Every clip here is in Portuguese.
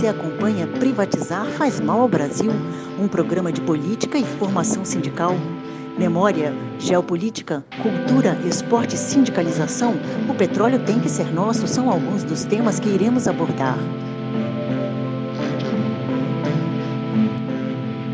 Você acompanha Privatizar faz mal ao Brasil, um programa de política e formação sindical. Memória, geopolítica, cultura, esporte e sindicalização, o petróleo tem que ser nosso são alguns dos temas que iremos abordar.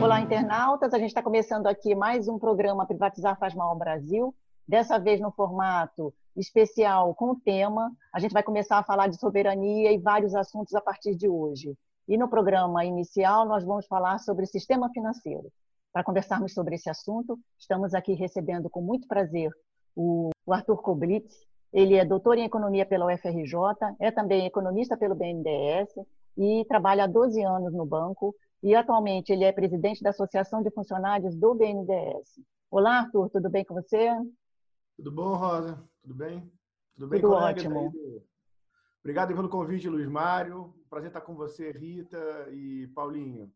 Olá, internautas. A gente está começando aqui mais um programa Privatizar faz mal ao Brasil. Dessa vez no formato especial com o tema. A gente vai começar a falar de soberania e vários assuntos a partir de hoje. E no programa inicial, nós vamos falar sobre sistema financeiro. Para conversarmos sobre esse assunto, estamos aqui recebendo com muito prazer o Arthur Koblitz. Ele é doutor em economia pela UFRJ, é também economista pelo BNDES e trabalha há 12 anos no banco. E atualmente ele é presidente da Associação de Funcionários do BNDES. Olá, Arthur, tudo bem com você? Tudo bom, Rosa? Tudo bem? Tudo bem, Tudo ótimo. Obrigado pelo convite, Luiz Mário. Prazer estar com você, Rita e Paulinho.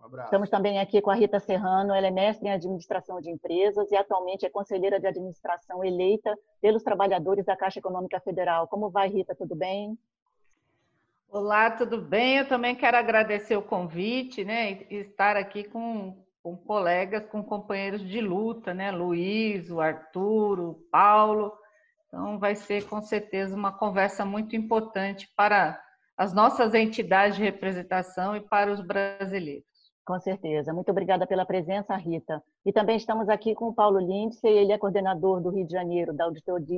Um abraço. Estamos também aqui com a Rita Serrano. Ela é mestre em administração de empresas e atualmente é conselheira de administração eleita pelos trabalhadores da Caixa Econômica Federal. Como vai, Rita? Tudo bem? Olá, tudo bem? Eu também quero agradecer o convite, né? E estar aqui com com colegas, com companheiros de luta, né? Luiz, o Arthur, o Paulo. Então, vai ser com certeza uma conversa muito importante para as nossas entidades de representação e para os brasileiros. Com certeza. Muito obrigada pela presença, Rita. E também estamos aqui com o Paulo Lindsay, ele é coordenador do Rio de Janeiro da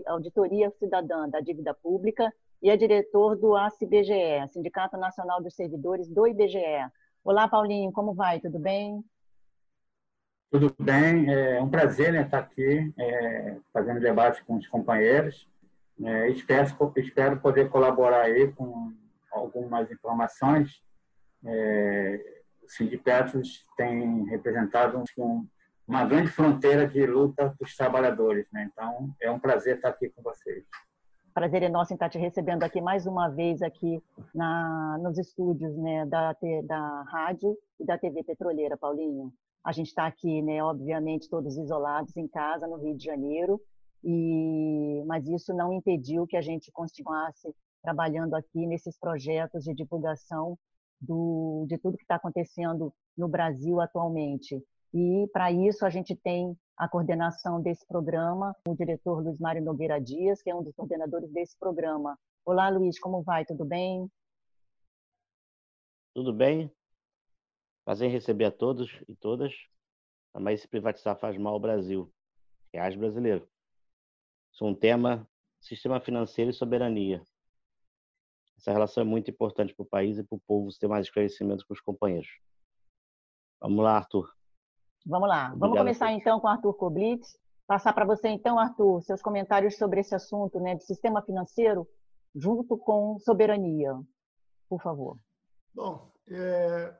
Auditoria Cidadã da Dívida Pública e é diretor do ACBGE, Sindicato Nacional dos Servidores do IBGE. Olá, Paulinho, como vai? Tudo bem? Tudo bem, é um prazer né, estar aqui é, fazendo debate com os companheiros. É, espero, espero poder colaborar aí com algumas informações. É, sindicatos têm representado um, uma grande fronteira de luta dos trabalhadores. Né? Então, é um prazer estar aqui com vocês. Prazer é nosso em estar te recebendo aqui mais uma vez aqui na, nos estúdios né, da, da rádio e da TV Petroleira, Paulinho. A gente está aqui, né, obviamente, todos isolados em casa, no Rio de Janeiro, e, mas isso não impediu que a gente continuasse trabalhando aqui nesses projetos de divulgação do, de tudo que está acontecendo no Brasil atualmente. E, para isso, a gente tem a coordenação desse programa, o diretor Luiz Mário Nogueira Dias, que é um dos coordenadores desse programa. Olá, Luiz, como vai? Tudo bem? Tudo bem. Prazer em receber a todos e todas. Mas se privatizar faz mal ao Brasil. Reais brasileiro. Isso é um tema sistema financeiro e soberania. Essa relação é muito importante para o país e para o povo ter mais esclarecimento com os companheiros. Vamos lá, Arthur. Vamos lá. Obrigado Vamos começar então com Arthur Koblitz. Passar para você então, Arthur, seus comentários sobre esse assunto né, de sistema financeiro junto com soberania, por favor. Bom, é,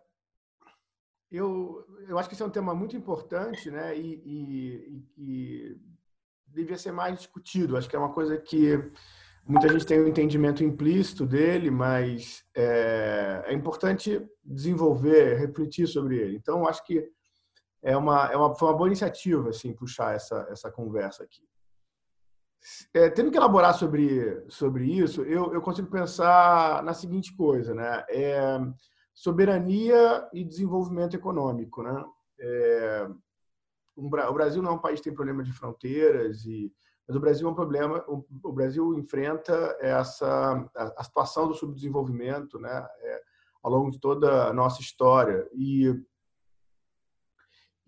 eu, eu acho que esse é um tema muito importante, né? E, e, e devia ser mais discutido. Acho que é uma coisa que muita gente tem um entendimento implícito dele, mas é, é importante desenvolver, refletir sobre ele. Então, acho que é uma, é uma, foi uma boa iniciativa, assim, puxar essa, essa conversa aqui. É, tendo que elaborar sobre, sobre isso, eu, eu consigo pensar na seguinte coisa, né? É, soberania e desenvolvimento econômico, né? É, o Brasil não é um país que tem problema de fronteiras e mas o Brasil é um problema o Brasil enfrenta essa a, situação do subdesenvolvimento né é, ao longo de toda a nossa história e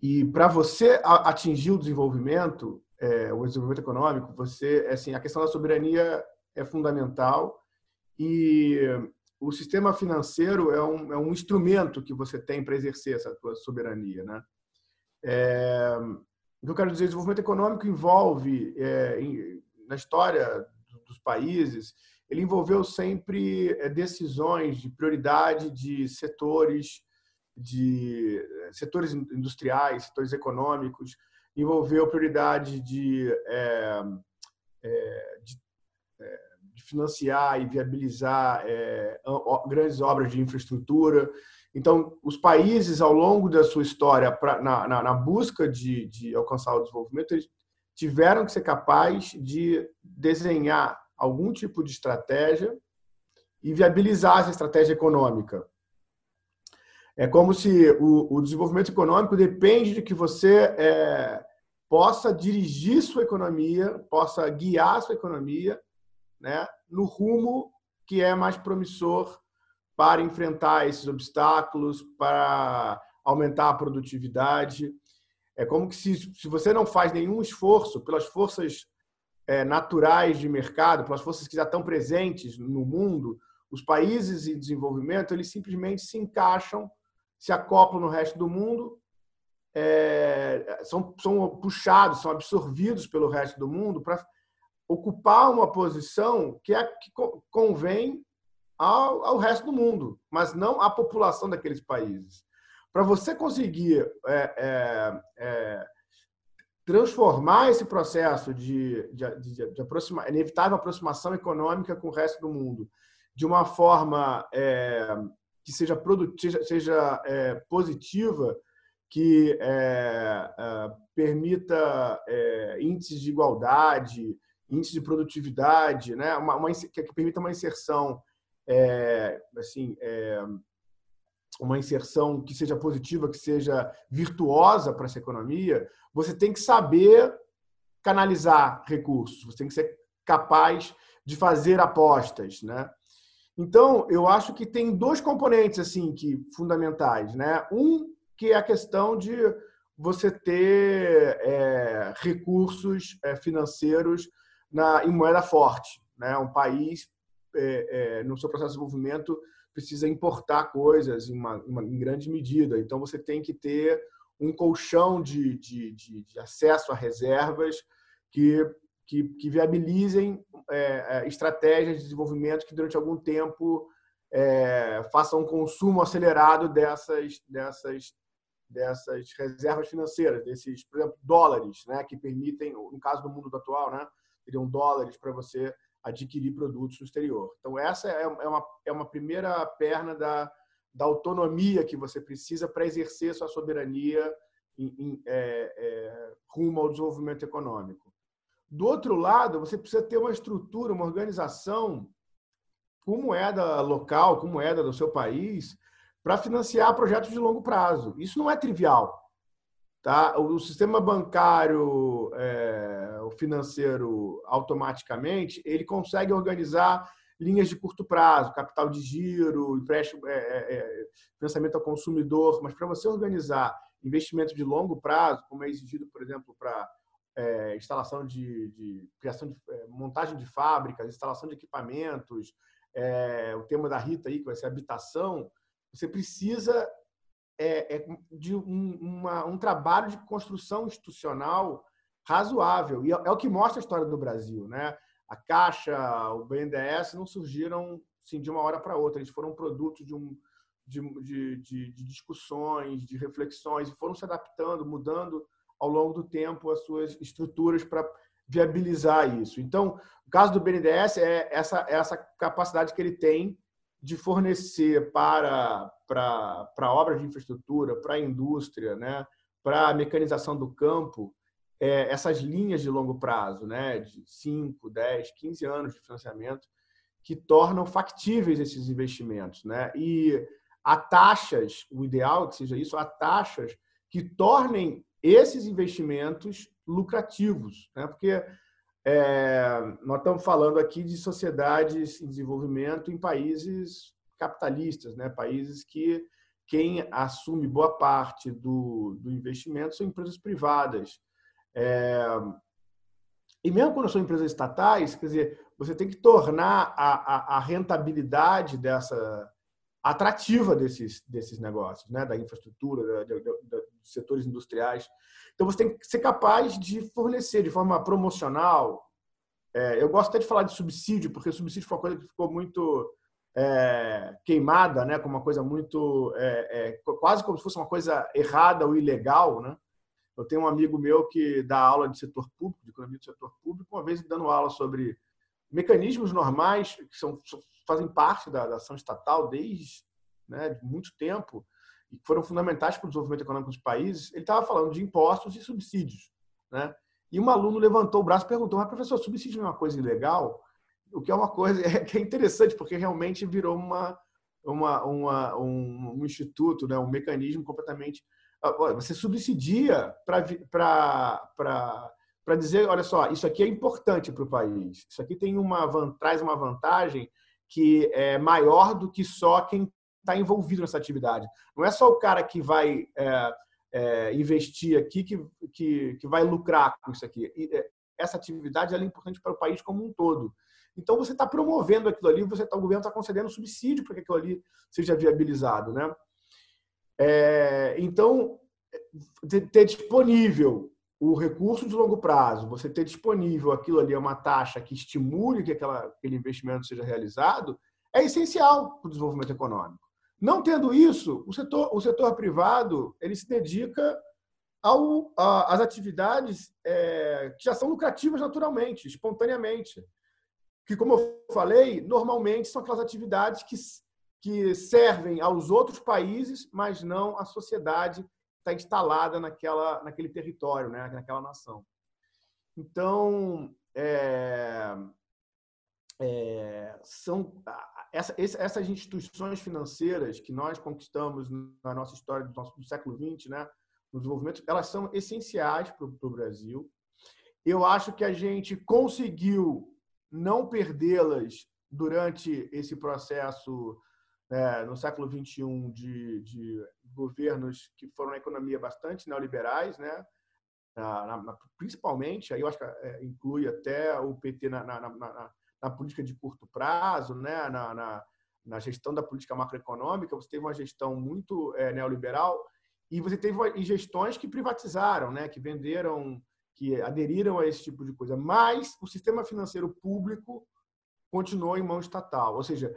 e para você atingir o desenvolvimento é, o desenvolvimento econômico você assim a questão da soberania é fundamental e o sistema financeiro é um, é um instrumento que você tem para exercer essa tua soberania, né? É, o que eu quero dizer, desenvolvimento econômico envolve, é, em, na história dos países, ele envolveu sempre é, decisões de prioridade de setores, de setores industriais, setores econômicos, envolveu prioridade de, é, é de financiar e viabilizar é, grandes obras de infraestrutura. Então, os países, ao longo da sua história, pra, na, na, na, busca de, de alcançar o desenvolvimento, eles tiveram que ser capazes de desenhar algum tipo de estratégia e viabilizar essa estratégia econômica. É como se o, o desenvolvimento econômico depende de que você é, possa dirigir sua economia, possa guiar sua economia né, no rumo que é mais promissor para enfrentar esses obstáculos, para aumentar a produtividade. É como que se, se você não faz nenhum esforço pelas forças é, naturais de mercado, pelas forças que já estão presentes no mundo, os países em desenvolvimento eles simplesmente se encaixam, se acoplam no resto do mundo, é, são, são puxados, são absorvidos pelo resto do mundo para ocupar uma posição que é que convém ao, ao resto do mundo, mas não à população daqueles países. Para você conseguir é, é, é, transformar esse processo de, de, de, de aproxima, inevitável aproximação econômica com o resto do mundo de uma forma é, que seja, produtiva, seja é, positiva, que é, permita índices de igualdade, índice de produtividade, né? uma, uma que, permita uma inserção é, assim, é, uma inserção que seja positiva, que seja virtuosa para essa economia, você tem que saber canalizar recursos, você tem que ser capaz de fazer apostas, né? Então, eu acho que tem dois componentes assim que fundamentais, né? Um que é a questão de você ter é, recursos é, financeiros na, em moeda forte. Né? Um país, é, é, no seu processo de desenvolvimento, precisa importar coisas em, uma, uma, em grande medida. Então, você tem que ter um colchão de, de, de, de acesso a reservas que, que, que viabilizem é, é estratégias de desenvolvimento que, durante algum tempo, é, façam um consumo acelerado dessas, dessas, dessas reservas financeiras, desses, por exemplo, dólares, né, que permitem, no caso do mundo atual, né, seriam dólares para você adquirir produtos no exterior. Então, essa é, é uma, é uma primeira perna da, da autonomia que você precisa para exercer sua soberania em, em, é, é, rumo ao desenvolvimento econômico. Do outro lado, você precisa ter uma estrutura, uma organização, como moeda local, como moeda do seu país, para financiar projetos de longo prazo. Isso não é trivial. Tá? O sistema bancário, é, o financeiro, automaticamente, ele consegue organizar linhas de curto prazo, capital de giro, empréstimo, é, é, é financiamento ao consumidor, mas para você organizar investimento de longo prazo, como é exigido, por exemplo, para é, instalação de, de criação de é, montagem de fábricas, instalação de equipamentos, é, o tema da Rita aí, que vai ser habitação, você precisa é, é de um, uma, um trabalho de construção institucional razoável. E é, é, o que mostra a história do Brasil. Né? A Caixa, o BNDES não surgiram assim, de uma hora para outra, eles foram produto de, um, de, de, de, discussões, de reflexões, e foram se adaptando, mudando ao longo do tempo as suas estruturas para viabilizar isso. Então, o caso do BNDES é essa, essa capacidade que ele tem de fornecer para, para, para obras de infraestrutura, para a indústria, né, para a mecanização do campo, é, essas linhas de longo prazo, né, de 5, 10, 15 anos de financiamento, que tornam factíveis esses investimentos. Né? E há taxas, o ideal é que seja isso, há taxas que tornem esses investimentos lucrativos, né? porque é, nós estamos falando aqui de sociedades em desenvolvimento em países capitalistas, né? países que quem assume boa parte do, do investimento são empresas privadas. É, e mesmo quando são empresas estatais, quer dizer, você tem que tornar a, a, a rentabilidade dessa atrativa desses, desses negócios, né? da infraestrutura, dos setores industriais. Então, você tem que ser capaz de fornecer de forma promocional. É, eu gosto até de falar de subsídio, porque subsídio foi uma coisa que ficou muito é, queimada, né, como uma coisa muito é, é, quase como se fosse uma coisa errada ou ilegal, né? Eu tenho um amigo meu que dá aula de setor público, de economia do setor público, uma vez dando aula sobre mecanismos normais que são, fazem parte da, da ação estatal desde né, muito tempo e foram fundamentais para o desenvolvimento econômico dos países, ele estava falando de impostos e subsídios. Né? E um aluno levantou o braço e perguntou, mas professor, subsídio não é uma coisa ilegal? O que é uma coisa é, que é interessante, porque realmente virou uma, uma, uma, um, um instituto, né, um mecanismo completamente. Ah, você subsidia para dizer: olha só, isso aqui é importante para o país, isso aqui tem uma, traz uma vantagem que é maior do que só quem está envolvido nessa atividade. Não é só o cara que vai é, é, investir aqui que, que, que, vai lucrar com isso aqui. É, essa atividade é importante para o país como um todo. Então você está promovendo aquilo ali, você tá, o governo está concedendo subsídio para que aquilo ali seja viabilizado, né? É, então ter disponível o recurso de longo prazo, você ter disponível aquilo ali é uma taxa que estimule que aquela, aquele investimento seja realizado, é essencial para o desenvolvimento econômico. Não tendo isso, o setor, o setor privado ele se dedica ao, a, às atividades é, que já são lucrativas naturalmente, espontaneamente. Que, como eu falei, normalmente são aquelas atividades que, que servem aos outros países, mas não à sociedade que está instalada naquela, naquele território, né, naquela nação. Então, é, é, são essa, essas instituições financeiras que nós conquistamos na nossa história do, nosso, do século XX, né, no desenvolvimento, elas são essenciais para o Brasil. Eu acho que a gente conseguiu não perdê-las durante esse processo né, no século XXI de, de, governos que foram na economia bastante neoliberais, né? Na, na, principalmente, aí eu acho que é, inclui até o PT na, na, política de curto prazo, né? na, gestão da política macroeconômica, você teve uma gestão muito é, neoliberal e você teve gestões que privatizaram, né? que venderam, que aderiram a esse tipo de coisa. Mas o sistema financeiro público continuou em mão estatal. Ou seja,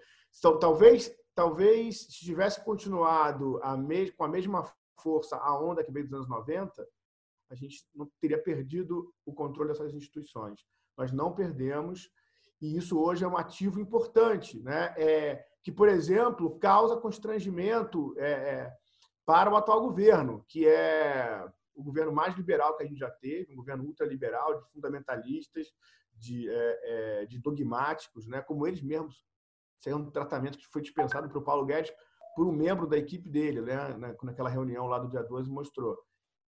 talvez, talvez se tivesse continuado a me, com a mesma força a onda que veio dos anos 90, a gente não teria perdido o controle dessas instituições. Nós não perdemos e isso hoje é um ativo importante, né? É, que, por exemplo, causa constrangimento é, é, para o atual governo, que é o governo mais liberal que a gente já teve, um governo ultraliberal, de fundamentalistas, de, é, é de dogmáticos, né? como eles mesmos. Isso é um tratamento que foi dispensado para o Paulo Guedes por um membro da equipe dele, né? naquela reunião lá do dia 12 mostrou.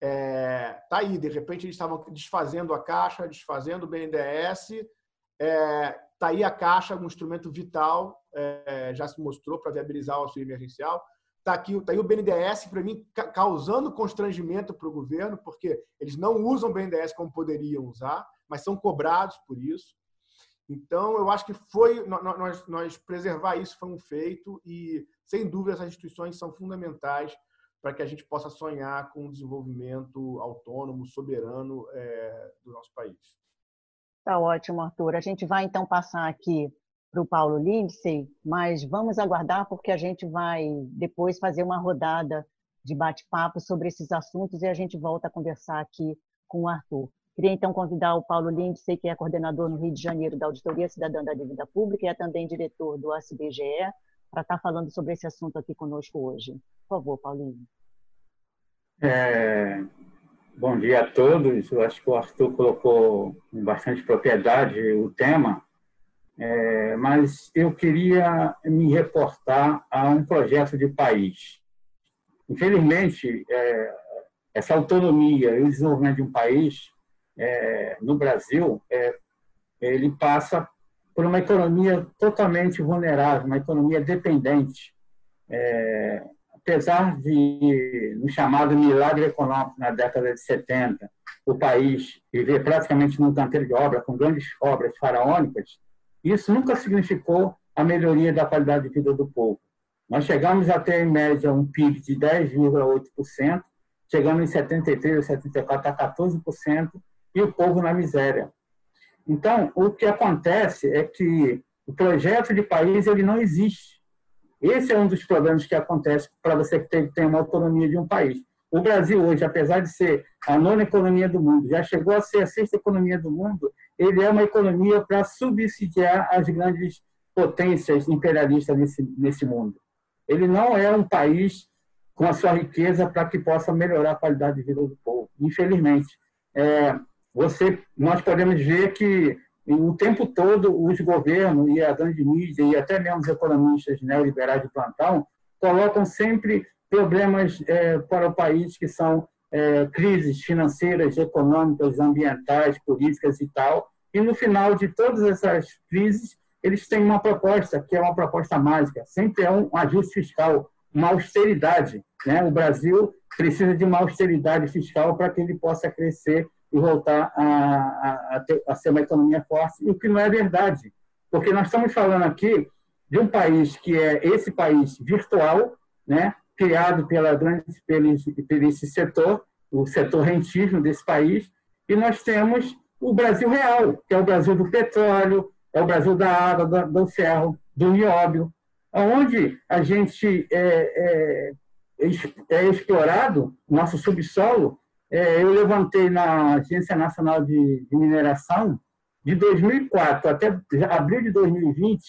É, tá aí, de repente eles estavam desfazendo a Caixa, desfazendo o BNDES, é, tá aí a Caixa, um instrumento vital, é, já se mostrou para viabilizar o auxílio emergencial. Está aqui tá aí o BNDES, para mim, causando constrangimento para o governo, porque eles não usam o BNDES como poderiam usar, mas são cobrados por isso. Então, eu acho que foi nós, nós preservar isso foi um feito e, sem dúvida, essas instituições são fundamentais para que a gente possa sonhar com um desenvolvimento autônomo, soberano é, do nosso país. Tá ótimo, Arthur. A gente vai então passar aqui para o Paulo Lindsay, mas vamos aguardar porque a gente vai depois fazer uma rodada de bate-papo sobre esses assuntos e a gente volta a conversar aqui com o Arthur. Queria então convidar o Paulo Lindsay, que é coordenador no Rio de Janeiro da Auditoria Cidadã da Dívida Pública e é também diretor do ACBGE, para estar falando sobre esse assunto aqui conosco hoje. Por favor, Paulinho. É, Bom dia a todos. Eu acho que o Arthur colocou com bastante propriedade o tema, é, mas eu queria me reportar a um projeto de país. Infelizmente, é, essa autonomia e o desenvolvimento de um país é, no Brasil, é, ele passa por uma economia totalmente vulnerável, uma economia dependente. É, apesar de, no chamado milagre econômico na década de 70, o país viver praticamente num canteiro de obra, com grandes obras faraônicas, isso nunca significou a melhoria da qualidade de vida do povo. Nós chegamos a ter, em média, um PIB de 10,8%, chegando em 73 ou 74 a 14%, e o povo na miséria. Então, o que acontece é que o projeto de país ele não existe. Esse é um dos problemas que acontece para você que tem, uma autonomia de um país. O Brasil hoje, apesar de ser a nona economia do mundo, já chegou a ser a sexta economia do mundo, ele é uma economia para subsidiar as grandes potências imperialistas nesse, nesse mundo. Ele não é um país com a sua riqueza para que possa melhorar a qualidade de vida do povo, infelizmente. É, você, nós podemos ver que o tempo todo os governos e a grande mídia e até mesmo os economistas neoliberais de plantão colocam sempre problemas é, para o país que são é, crises financeiras, econômicas, ambientais, políticas e tal. E no final de todas essas crises, eles têm uma proposta que é uma proposta mágica. Sempre é um ajuste fiscal, uma austeridade. Né? O Brasil precisa de uma austeridade fiscal para que ele possa crescer e voltar a, a, ter, a ser uma economia forte, o que não é verdade. Porque nós estamos falando aqui de um país que é esse país virtual, né? criado pela grande, pelo, pelo esse setor, o setor rentismo desse país, e nós temos o Brasil real, que é o Brasil do petróleo, é o Brasil da água, do, do ferro, do nióbio, onde a gente é, é, é explorado, nosso subsolo. É, eu levantei na Agência Nacional de, Mineração, de 2004 até abril de 2020,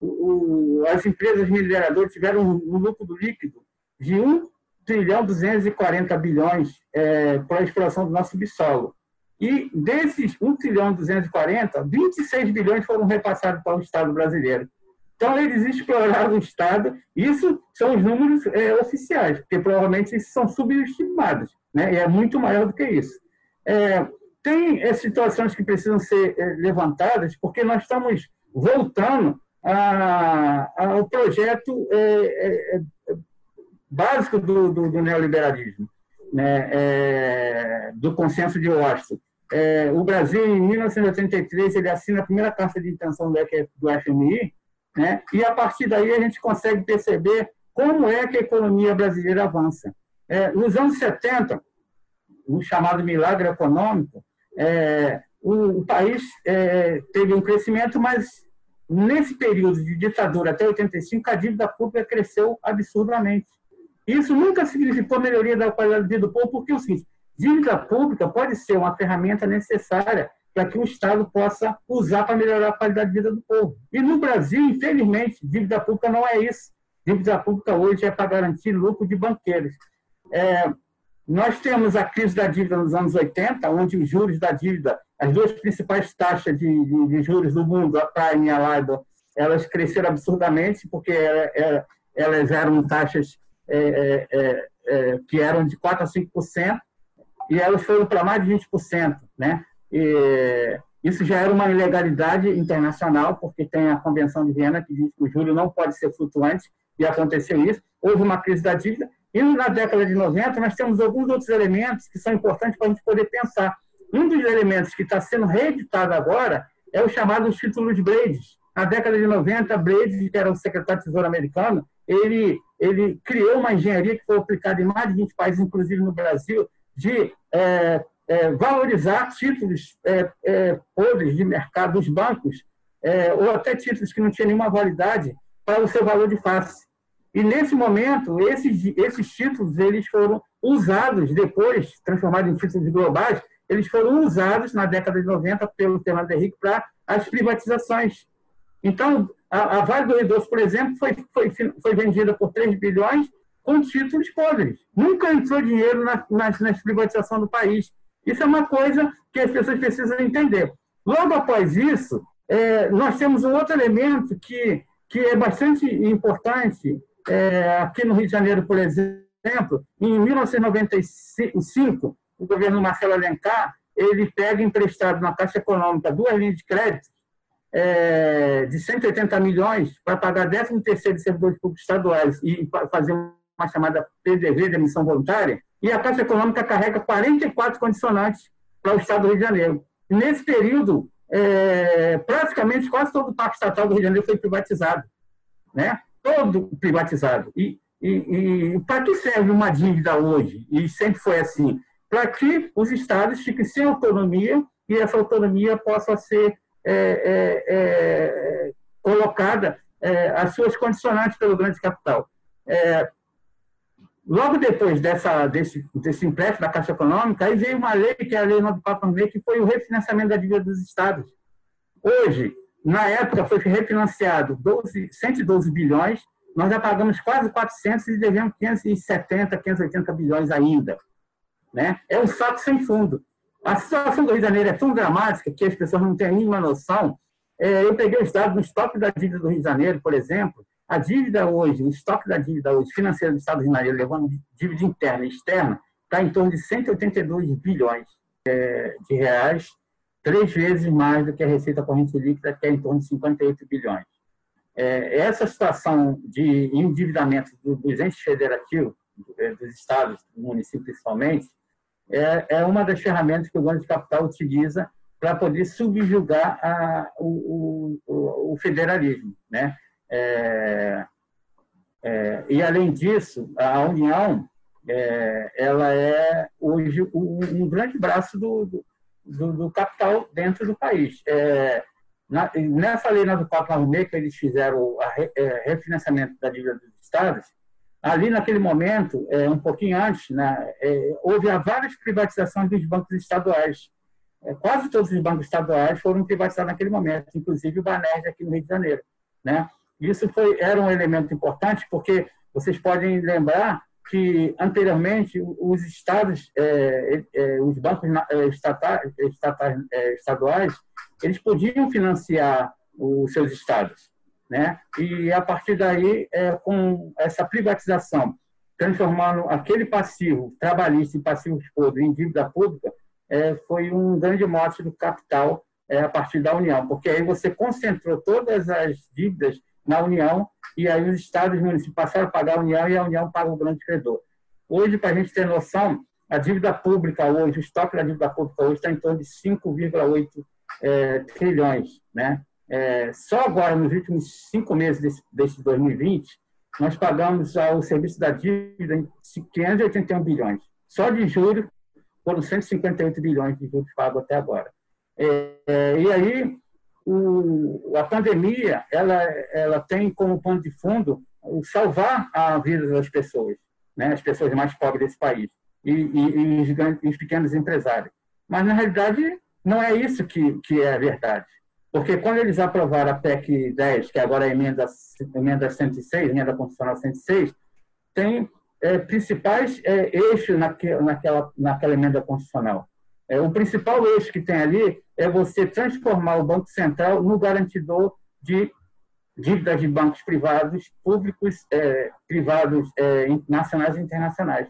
o, as empresas mineradoras tiveram um, lucro líquido de 1 trilhão 240 bilhões é, para a exploração do nosso subsolo. E desses 1 trilhão 240, 26 bilhões foram repassados para o Estado brasileiro. Então, eles exploraram o Estado. Isso são os números é, oficiais, porque provavelmente são subestimados, né? e é muito maior do que isso. É, tem é, situações que precisam ser é, levantadas, porque nós estamos voltando ao projeto é, básico do, do, do neoliberalismo, né, é, do consenso de Washington. É, o Brasil, em 1983, ele assina a primeira carta de intenção do, do FMI, né, e a partir daí a gente consegue perceber como é que a economia brasileira avança. É, nos anos 70, o chamado milagre econômico, é, o, o, país é, teve um crescimento, mas nesse período de ditadura até 85, a dívida pública cresceu absurdamente. Isso nunca significou melhoria da qualidade de vida do povo, porque é o seguinte, dívida pública pode ser uma ferramenta necessária para que o Estado possa usar para melhorar a qualidade de vida do povo. E no Brasil, infelizmente, dívida pública não é isso. Dívida pública hoje é para garantir lucro de banqueiros. É, nós temos a crise da dívida nos anos 80, onde os juros da dívida, as duas principais taxas de, de, de juros do mundo, a Prime e a LIBOR, elas cresceram absurdamente, porque elas eram taxas é, é, é, é, que eram de 4% a 5%, e elas foram para mais de 20%. Né? E isso já era uma ilegalidade internacional, porque tem a Convenção de Viena que diz que o juro não pode ser flutuante, e aconteceu isso. Houve uma crise da dívida, e na década de 90 nós temos alguns outros elementos que são importantes para a gente poder pensar. Um dos elementos que está sendo reeditado agora é o chamado título de Blades. Na década de 90, Blades, que era o secretário de Tesouro americano, ele, ele criou uma engenharia que foi aplicada em mais de 20 países, inclusive no Brasil, de é, é, valorizar títulos é, é, podres de mercado dos bancos, é, ou até títulos que não tinham nenhuma validade, para o seu valor de face. E, nesse momento, esses, esses títulos eles foram usados depois, transformados em títulos globais, eles foram usados na década de 90 pelo Fernando Henrique para as privatizações. Então, a, a Vale do Rio Doce, por exemplo, foi, foi, foi vendida por 3 bilhões com títulos podres. Nunca entrou dinheiro na, na, na privatização do país. Isso é uma coisa que as pessoas precisam entender. Logo após isso, é, nós temos um outro elemento que, que é bastante importante é, aqui no Rio de Janeiro, por exemplo. Em 1995, o governo Marcelo Alencar ele pega emprestado na Caixa Econômica duas linhas de crédito é, de 180 milhões para pagar 13 terceiro de servidores públicos estaduais e fazer uma chamada PDV, de emissão voluntária, e a Caixa Econômica carrega 44 condicionantes para o Estado do Rio de Janeiro. nesse período, é, praticamente quase todo o Parque Estatal do Rio de Janeiro foi privatizado. Né? Todo privatizado. E, e, e para que serve uma dívida hoje? E sempre foi assim. Para que os estados fiquem sem autonomia e essa autonomia possa ser é, é, é, colocada é, as suas condicionantes pelo grande capital. É, logo depois dessa, desse, desse empréstimo da Caixa Econômica, aí veio uma lei, que é a Lei 9496, que foi o refinanciamento da dívida dos estados. Hoje, na época, foi refinanciado 12, 112 bilhões, nós já pagamos quase 400 e devemos 570, 580 bilhões ainda. Né? É um saco sem fundo. A situação do Rio de Janeiro é tão dramática que as pessoas não têm a mínima noção. É, eu peguei os dados no estoque da dívida do Rio de Janeiro, por exemplo. A dívida hoje, o estoque da dívida hoje financeira do Estado do Rio de Janeiro, levando dívida interna e externa, está em torno de 182 bilhões é, de reais, três vezes mais do que a receita corrente líquida, que é em torno de 58 bilhões. É, essa situação de endividamento dos entes federativos, é, dos estados, do município principalmente, é, é uma das ferramentas que o Banco de Capital utiliza para poder subjugar a, o, o, o, federalismo. Né? É, é, e, além disso, a União é, ela é hoje um, um grande braço do, do, do, capital dentro do país. É, na, nessa lei do 496, que eles fizeram o é, refinanciamento da dívida dos estados, ali naquele momento, é, um pouquinho antes, né, é, houve várias privatizações dos bancos estaduais. É, quase todos os bancos estaduais foram privatizados naquele momento, inclusive o Banerj aqui no Rio de Janeiro. Né? Isso foi, era um elemento importante, porque vocês podem lembrar que anteriormente os estados, é, é, os bancos é, estatais, estatais, é, estaduais, eles podiam financiar os seus estados né? E a partir daí, é, com essa privatização, transformando aquele passivo trabalhista em passivo escudo em dívida pública, é, foi um grande mote do capital é, a partir da União, porque aí você concentrou todas as dívidas na União e aí os estados e municípios passaram a pagar a União e a União paga o grande credor. Hoje, para a gente ter noção, a dívida pública hoje, o estoque da dívida pública hoje está em torno de 5,8 é, trilhões, né? É, só agora, nos últimos cinco meses desse, desse 2020, nós pagamos ao serviço da dívida em 581 bilhões. Só de juros foram 158 bilhões de juros pagos até agora. É, é, e aí, o, a pandemia, ela, ela tem como pano de fundo o salvar a vida das pessoas, né, as pessoas mais pobres desse país, e, e, e os, os pequenos empresários. Mas, na realidade, não é isso que, que é a verdade. Porque quando eles aprovaram a PEC 10, que agora é a emenda, emenda 106, emenda constitucional 106, tem é, principais é, eixos naque, naquela, naquela emenda constitucional. É, o principal eixo que tem ali é você transformar o Banco Central no garantidor de dívidas de bancos privados, públicos, é, privados, é, nacionais e internacionais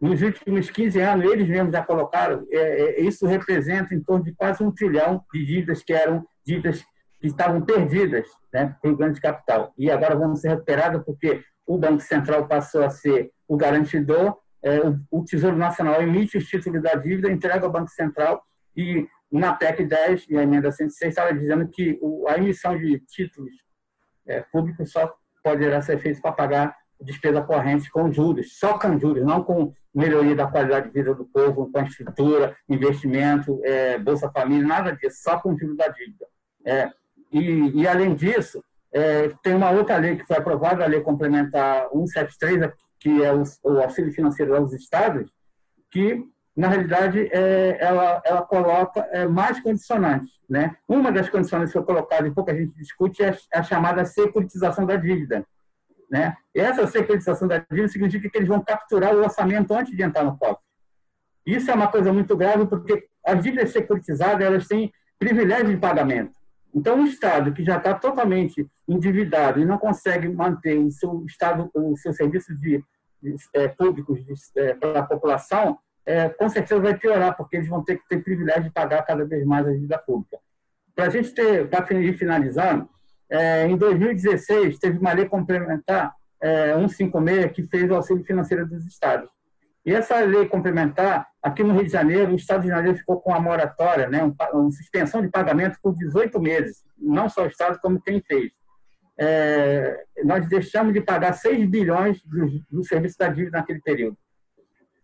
nos últimos 15 anos, eles mesmos já colocaram, é, é, isso representa em torno de quase um trilhão de dívidas que eram dívidas que estavam perdidas né, para o grande capital. E agora vão ser recuperadas porque o Banco Central passou a ser o garantidor, é, o, Tesouro Nacional emite os títulos da dívida, entrega ao Banco Central e na PEC 10 e a emenda 106 estava dizendo que o, a emissão de títulos é, públicos só poderá ser feita para pagar despesa corrente com juros, só com juros, não com melhoria da qualidade de vida do povo, com estrutura, investimento, é, Bolsa Família, nada disso, só com juros da dívida. É, e, e, além disso, é, tem uma outra lei que foi aprovada, a Lei Complementar 173, que é o, o auxílio financeiro aos estados, que, na realidade, é, ela, ela coloca é, mais condicionantes. Né? Uma das condições que foi colocada, e pouca gente discute, é a chamada securitização da dívida né? Essa securitização da dívida significa que eles vão capturar o orçamento antes de entrar no cofre. Isso é uma coisa muito grave, porque as dívidas securitizadas elas têm privilégio de pagamento. Então, o Estado que já está totalmente endividado e não consegue manter o seu estado, o seu serviço de, de é, públicos é, para a população, é, com certeza vai piorar, porque eles vão ter que ter privilégio de pagar cada vez mais a dívida pública. Para a gente ter, para finalizar, é, em 2016, teve uma lei complementar é, 156 que fez o auxílio financeiro dos estados. E essa lei complementar, aqui no Rio de Janeiro, o Estado de Janeiro ficou com uma moratória, né, uma suspensão de pagamento por 18 meses, não só o Estado, como quem fez. É, nós deixamos de pagar 6 bilhões do, do serviço da dívida naquele período.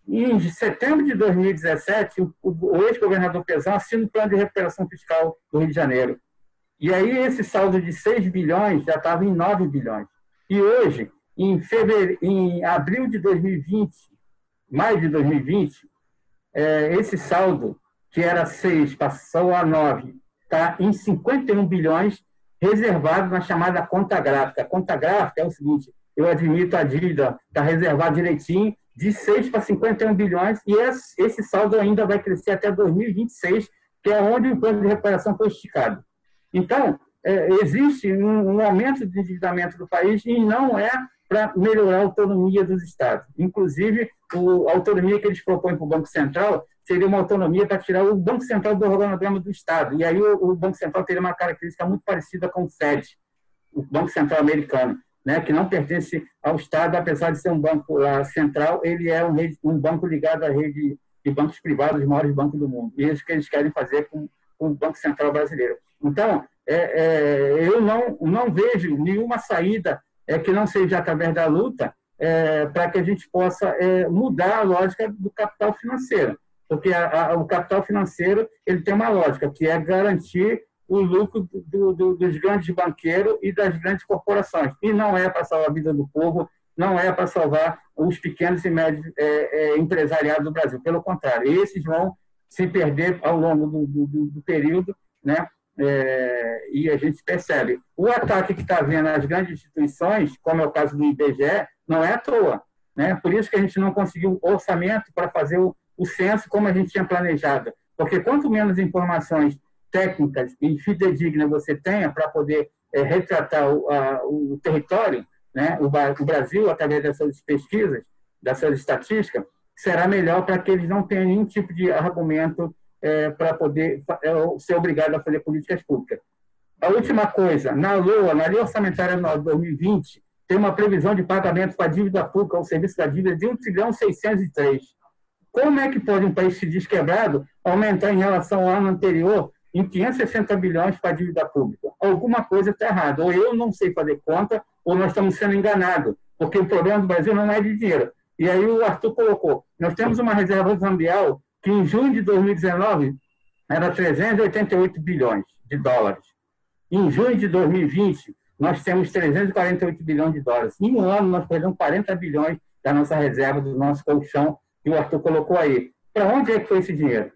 Em setembro de 2017, o, ex-governador Pezão assina o plano de recuperação fiscal do Rio de Janeiro, e aí esse saldo de 6 bilhões já estava em 9 bilhões. E hoje, em, fevereiro, em abril de 2020, maio de 2020, é, esse saldo, que era 6, passou a 9, está em 51 bilhões, reservado na chamada conta gráfica. A conta gráfica é o seguinte, eu admito a dívida, está reservado direitinho, de 6 para 51 bilhões, e esse saldo ainda vai crescer até 2026, que é onde o plano de recuperação foi esticado. Então, é, existe um, um, aumento de endividamento do país e não é para melhorar a autonomia dos estados. Inclusive, o, a autonomia que eles propõem para o Banco Central seria uma autonomia para tirar o Banco Central do organograma do Estado. E aí o, o Banco Central teria uma característica muito parecida com o FED, o Banco Central americano né, que não pertence ao Estado, apesar de ser um banco uh, central, ele é um, um, banco ligado à rede de bancos privados, os maiores bancos do mundo. E é isso que eles querem fazer com, com o Banco Central brasileiro. Então, é, é, eu não, não vejo nenhuma saída é, que não seja através da luta é, para que a gente possa é, mudar a lógica do capital financeiro. Porque a, a, o capital financeiro ele tem uma lógica, que é garantir o lucro do, do, dos grandes banqueiros e das grandes corporações. E não é para salvar a vida do povo, não é para salvar os pequenos e médios é, é, empresariados do Brasil. Pelo contrário, esses vão se perder ao longo do, do, do período, né? É, e a gente percebe. O ataque que está havendo às grandes instituições, como é o caso do IBGE, não é à toa. Né? Por isso que a gente não conseguiu orçamento para fazer o, o censo como a gente tinha planejado. Porque quanto menos informações técnicas e fidedignas você tenha para poder é, retratar o, a, o, território, né, o, o, Brasil, através dessas pesquisas, dessas estatísticas, será melhor para que eles não tenham nenhum tipo de argumento é, para poder é, ser obrigado a fazer políticas públicas. A última coisa, na LOA, na Lei Orçamentária de 2020, tem uma previsão de pagamento para a dívida pública, o serviço da dívida, de 1 trilhão 603. Como é que pode um país se desquebrado aumentar em relação ao ano anterior em 560 bilhões para a dívida pública. Alguma coisa está errada. Ou eu não sei fazer conta, ou nós estamos sendo enganados, porque o problema do Brasil não é de dinheiro. E aí o Arthur colocou, nós temos uma reserva cambial que em junho de 2019 era 388 bilhões de dólares. Em junho de 2020, nós temos 348 bilhões de dólares. Em um ano, nós perdemos 40 bilhões da nossa reserva, do nosso colchão, que o Arthur colocou aí. Para onde é que foi esse dinheiro?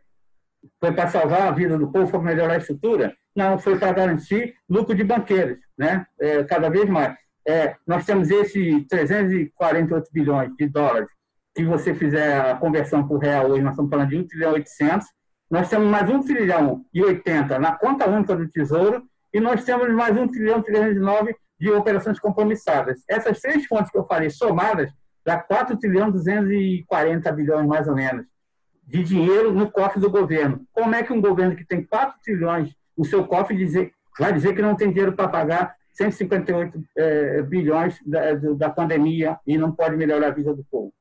Foi para salvar a vida do povo, foi para melhorar a estrutura? Não, foi para garantir lucro de banqueiros, né? É, cada vez mais. É, nós temos esse 348 bilhões de dólares. Se você fizer a conversão por real hoje, nós estamos falando de 1 trilhão 800. Nós temos mais 1 trilhão e 80 na conta única do Tesouro e nós temos mais 1 trilhão 309 de operações compromissadas. Essas três fontes que eu falei somadas dá 4 trilhão 240 bilhões mais ou menos de dinheiro no cofre do governo. Como é que um governo que tem 4 trilhões no seu cofre dizer, vai dizer que não tem dinheiro para pagar 158 é, bilhões da, da, pandemia e não pode melhorar a vida do povo?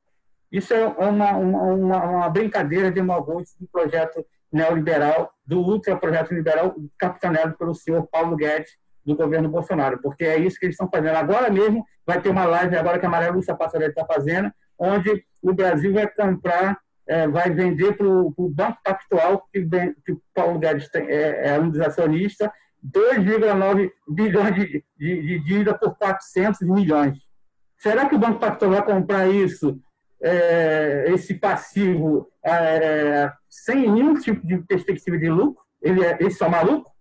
Isso é uma, uma, uma brincadeira de mau gosto do projeto neoliberal, do ultra projeto liberal capitaneado pelo senhor Paulo Guedes, do governo Bolsonaro, porque é isso que eles estão fazendo. Agora mesmo vai ter uma live, agora que a Maria Lúcia Passarelli está fazendo, onde o Brasil vai comprar é, vai vender para o Banco Pactual, que, vem, que o Paulo Guedes tem, é, é um dos acionistas, 2,9 bilhões de, de, de, dívida por 400 milhões. Será que o Banco Pactual vai comprar isso, é, esse passivo, é, sem nenhum tipo de perspectiva de lucro? Ele é, é maluco?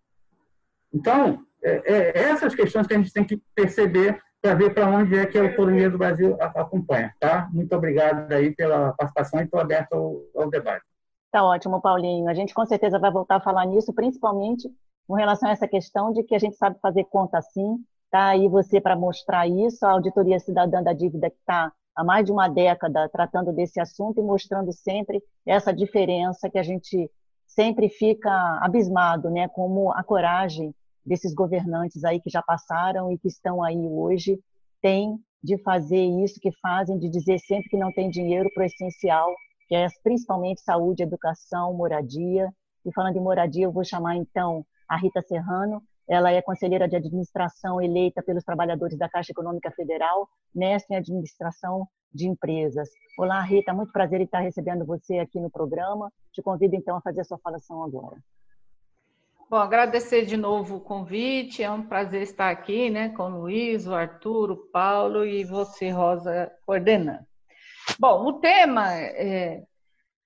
Então, é, é, essas questões que a gente tem que perceber para ver para onde é que a economia do Brasil acompanha. Tá? Muito obrigado aí pela participação e estou aberto ao, ao debate. Tá ótimo, Paulinho. A gente com certeza vai voltar a falar nisso, principalmente com relação a essa questão de que a gente sabe fazer conta sim. Tá aí você para mostrar isso, a Auditoria Cidadã da Dívida que está há mais de uma década tratando desse assunto e mostrando sempre essa diferença que a gente sempre fica abismado, né, como a coragem desses governantes aí que já passaram e que estão aí hoje têm de fazer isso que fazem, de dizer sempre que não tem dinheiro para o essencial, que é principalmente saúde, educação, moradia. E falando em moradia, eu vou chamar então a Rita Serrano. Ela é conselheira de administração eleita pelos trabalhadores da Caixa Econômica Federal, mestre em administração de empresas. Olá, Rita, muito prazer em estar recebendo você aqui no programa. Te convido então a fazer a sua falação agora. Bom, agradecer de novo o convite, é um prazer estar aqui, né, com o Luiz, o Arthur, o Paulo e você, Rosa, coordenando. Bom, o tema é,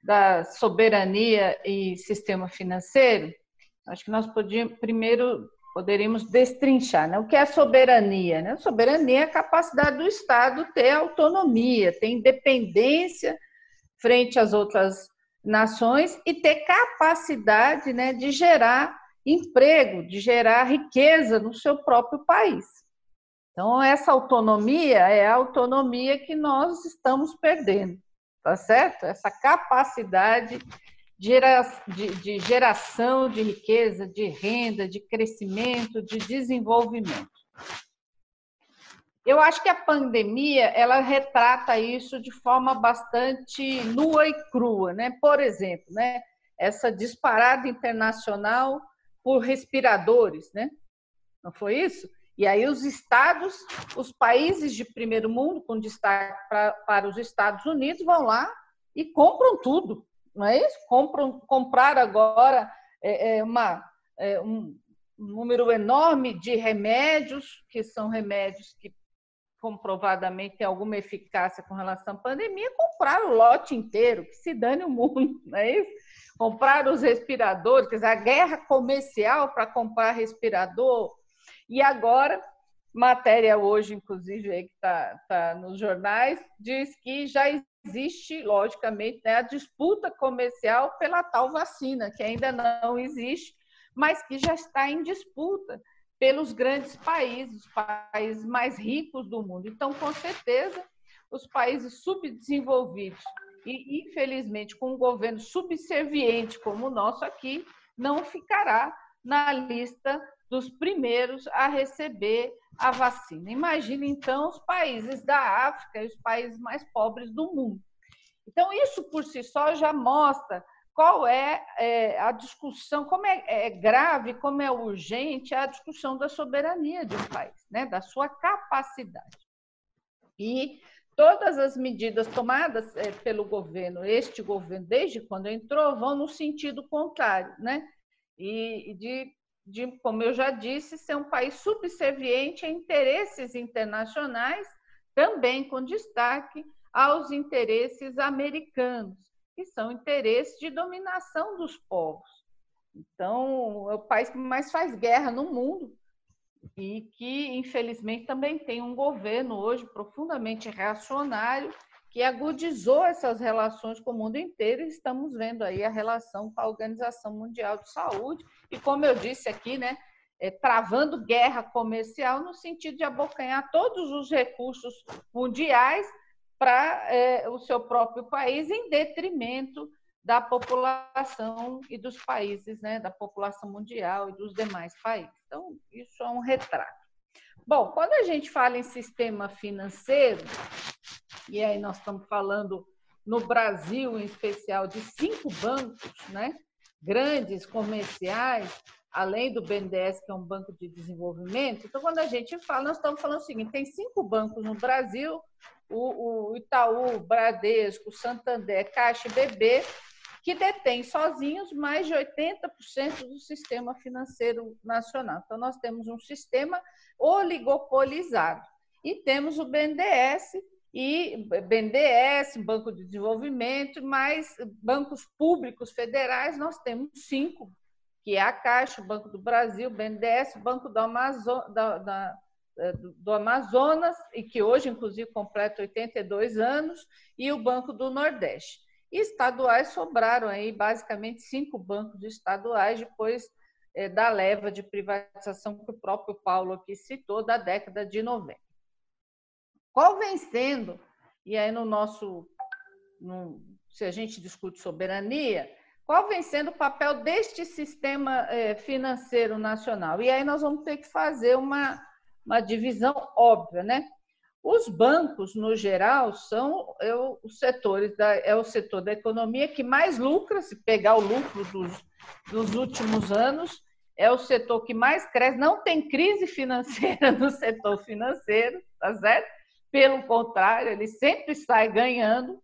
da soberania e sistema financeiro, acho que nós podíamos primeiro poderíamos destrinchar. Né? O que é soberania? Né? Soberania é a capacidade do Estado ter autonomia, ter independência frente às outras nações e ter capacidade né, de gerar emprego, de gerar riqueza no seu próprio país. Então, essa autonomia é a autonomia que nós estamos perdendo, tá certo? Essa capacidade de geração de riqueza, de renda, de crescimento, de desenvolvimento. Eu acho que a pandemia ela retrata isso de forma bastante nua e crua, né? Por exemplo, né? Essa disparada internacional por respiradores, né? Não foi isso? E aí os estados, os países de primeiro mundo, com destaque pra, para os Estados Unidos, vão lá e compram tudo, não é isso? Compram, comprar agora é, é uma, é, um número enorme de remédios, que são remédios que comprovadamente tem alguma eficácia com relação à pandemia, comprar o lote inteiro, que se dane o mundo, não é isso? Comprar os respiradores, quer dizer, a guerra comercial para comprar respirador. E agora, matéria hoje, inclusive, aí que está tá nos jornais, diz que já existe, logicamente, né, a disputa comercial pela tal vacina, que ainda não existe, mas que já está em disputa pelos grandes países, os países mais ricos do mundo. Então, com certeza, os países subdesenvolvidos e, infelizmente, com um governo subserviente como o nosso aqui, não ficará na lista dos primeiros a receber a vacina. Imagine, então, os países da África e os países mais pobres do mundo. Então, isso por si só já mostra qual é, é a discussão, como é, é, grave, como é urgente a discussão da soberania de um país, né? da sua capacidade. E todas as medidas tomadas é, pelo governo, este governo, desde quando entrou, vão no sentido contrário, né? E de, de, como eu já disse, ser um país subserviente a interesses internacionais, também com destaque aos interesses americanos que são interesses de dominação dos povos. Então, é o país que mais faz guerra no mundo e que, infelizmente, também tem um governo hoje profundamente reacionário que agudizou essas relações com o mundo inteiro e estamos vendo aí a relação com a Organização Mundial de Saúde e, como eu disse aqui, né, é, travando guerra comercial no sentido de abocanhar todos os recursos mundiais para é, o seu próprio país, em detrimento da população e dos países, né, da população mundial e dos demais países. Então, isso é um retrato. Bom, quando a gente fala em sistema financeiro, e aí nós estamos falando no Brasil, em especial, de cinco bancos, né, grandes, comerciais, além do BNDES, que é um banco de desenvolvimento. Então, quando a gente fala, nós estamos falando o seguinte: tem cinco bancos no Brasil o, o Itaú, Bradesco, Santander, Caixa e BB, que detêm sozinhos mais de 80% do sistema financeiro nacional. Então, nós temos um sistema oligopolizado. E temos o BNDES, e BNDES, Banco de Desenvolvimento, mais bancos públicos federais, nós temos cinco, que é a Caixa, o Banco do Brasil, o BNDES, o Banco do Amazonas, da, da, do Amazonas, e que hoje, inclusive, completa 82 anos, e o Banco do Nordeste. E estaduais sobraram aí basicamente cinco bancos estaduais depois é, da leva de privatização que o próprio Paulo aqui citou da década de 90. Qual vem sendo, e aí no nosso, no, se a gente discute soberania, qual vem sendo o papel deste sistema é, financeiro nacional? E aí nós vamos ter que fazer uma, uma divisão óbvia, né? Os bancos, no geral, são é, os setores da, é o setor da economia que mais lucra, se pegar o lucro dos, dos últimos anos, é o setor que mais cresce. Não tem crise financeira no setor financeiro, tá certo? Pelo contrário, ele sempre sai ganhando.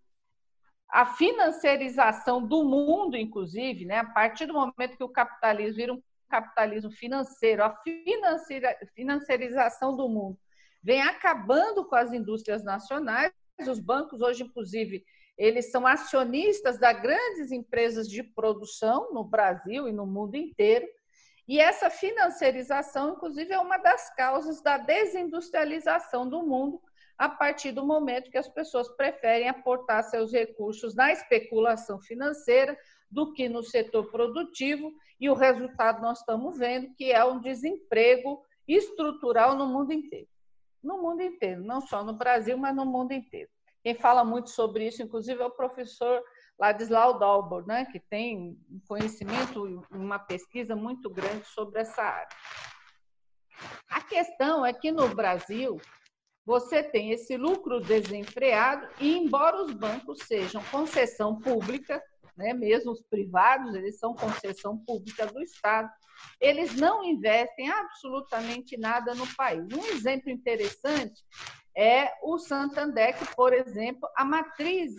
A financiarização do mundo, inclusive, né? a partir do momento que o capitalismo vira um capitalismo financeiro, a financiarização do mundo, vem acabando com as indústrias nacionais. Os bancos hoje, inclusive, eles são acionistas das grandes empresas de produção no Brasil e no mundo inteiro. E essa financiarização, inclusive, é uma das causas da desindustrialização do mundo, a partir do momento que as pessoas preferem aportar seus recursos na especulação financeira do que no setor produtivo, e o resultado nós estamos vendo que é um desemprego estrutural no mundo inteiro. No mundo inteiro, não só no Brasil, mas no mundo inteiro. Quem fala muito sobre isso, inclusive, é o professor Ladislau Dalbor, né, que tem um conhecimento e uma pesquisa muito grande sobre essa área. A questão é que no Brasil você tem esse lucro desenfreado e embora os bancos sejam concessão pública, né, mesmo os privados, eles são concessão pública do Estado, eles não investem absolutamente nada no país. Um exemplo interessante é o Santander, que, por exemplo, a matriz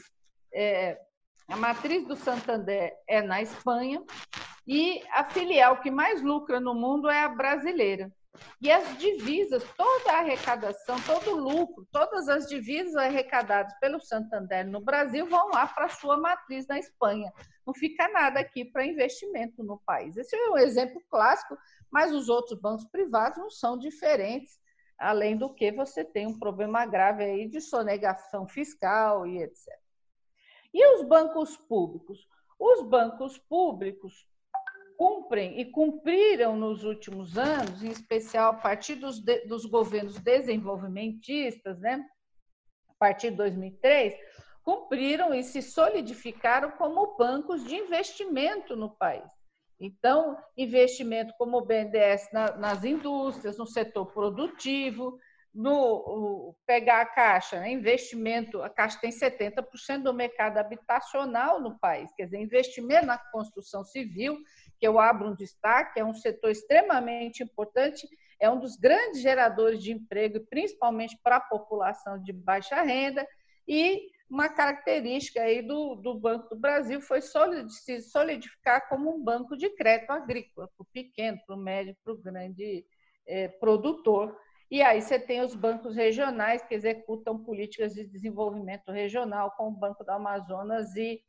é, a matriz do Santander é na Espanha e a filial que mais lucra no mundo é a brasileira. E as divisas, toda a arrecadação, todo o lucro, todas as divisas arrecadadas pelo Santander no Brasil vão lá para a sua matriz na Espanha. Não fica nada aqui para investimento no país. Esse é um exemplo clássico, mas os outros bancos privados não são diferentes, além do que você tem um problema grave aí de sonegação fiscal e etc. E os bancos públicos? Os bancos públicos cumprem e cumpriram nos últimos anos, em especial a partir dos, dos governos desenvolvimentistas, né? a partir de 2003, cumpriram e se solidificaram como bancos de investimento no país. Então, investimento como o BNDES na, nas indústrias, no setor produtivo, no pegar a Caixa, né? investimento, a Caixa tem 70% do mercado habitacional no país, quer dizer, investimento na construção civil, que eu abro um destaque, é um setor extremamente importante, é um dos grandes geradores de emprego, principalmente para a população de baixa renda, e uma característica aí do, do Banco do Brasil foi se solidificar como um banco de crédito agrícola, para o pequeno, para o médio, para o grande é, produtor, e aí você tem os bancos regionais que executam políticas de desenvolvimento regional, como o Banco do Amazonas e,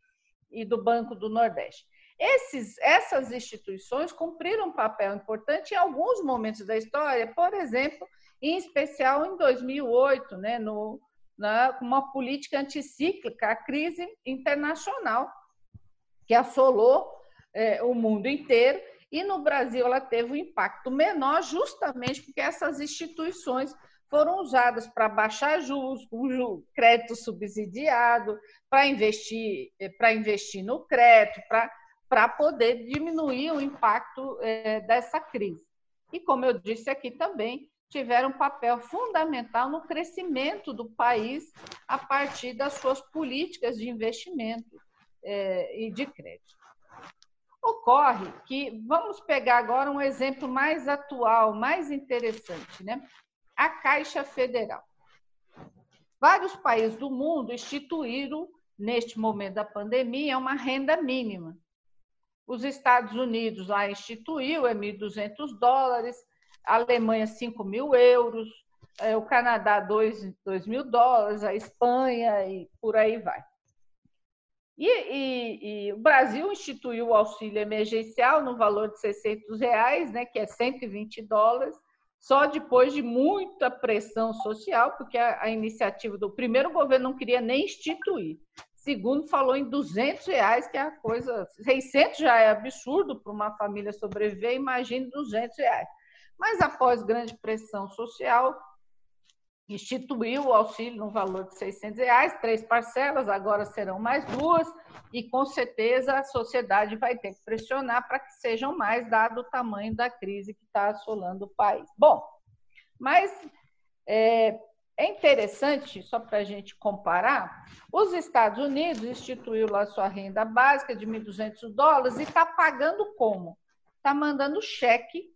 e do Banco do Nordeste. Esses, essas instituições cumpriram um papel importante em alguns momentos da história, por exemplo, em especial em 2008, né, no, na, uma política anticíclica, a crise internacional que assolou é, o mundo inteiro e no Brasil ela teve um impacto menor, justamente porque essas instituições foram usadas para baixar juros, crédito subsidiado, para investir, eh, para investir no crédito, para, para poder diminuir o impacto é, dessa crise. E, como eu disse aqui também, tiveram um papel fundamental no crescimento do país a partir das suas políticas de investimento é, e de crédito. Ocorre que, vamos pegar agora um exemplo mais atual, mais interessante, né? A Caixa Federal. Vários países do mundo instituíram, neste momento da pandemia, uma renda mínima. Os Estados Unidos lá instituiu, é 1.200 dólares, a Alemanha, 5 mil euros, é, o Canadá, 2, 2 mil dólares, a Espanha e por aí vai. E, e, e, o Brasil instituiu o auxílio emergencial no valor de 600 reais, né, que é 120 dólares, só depois de muita pressão social, porque a, a iniciativa do primeiro governo não queria nem instituir. Segundo, falou em 200 reais, que é a coisa. 600 já é absurdo para uma família sobreviver, imagine 200 reais. Mas após grande pressão social, instituiu o auxílio no valor de 600 reais, três parcelas, agora serão mais duas, e com certeza a sociedade vai ter que pressionar para que sejam mais, dado o tamanho da crise que está assolando o país. Bom, mas é, é interessante, só para a gente comparar, os Estados Unidos instituiu lá sua renda básica de 1.200 dólares e está pagando como? Está mandando cheque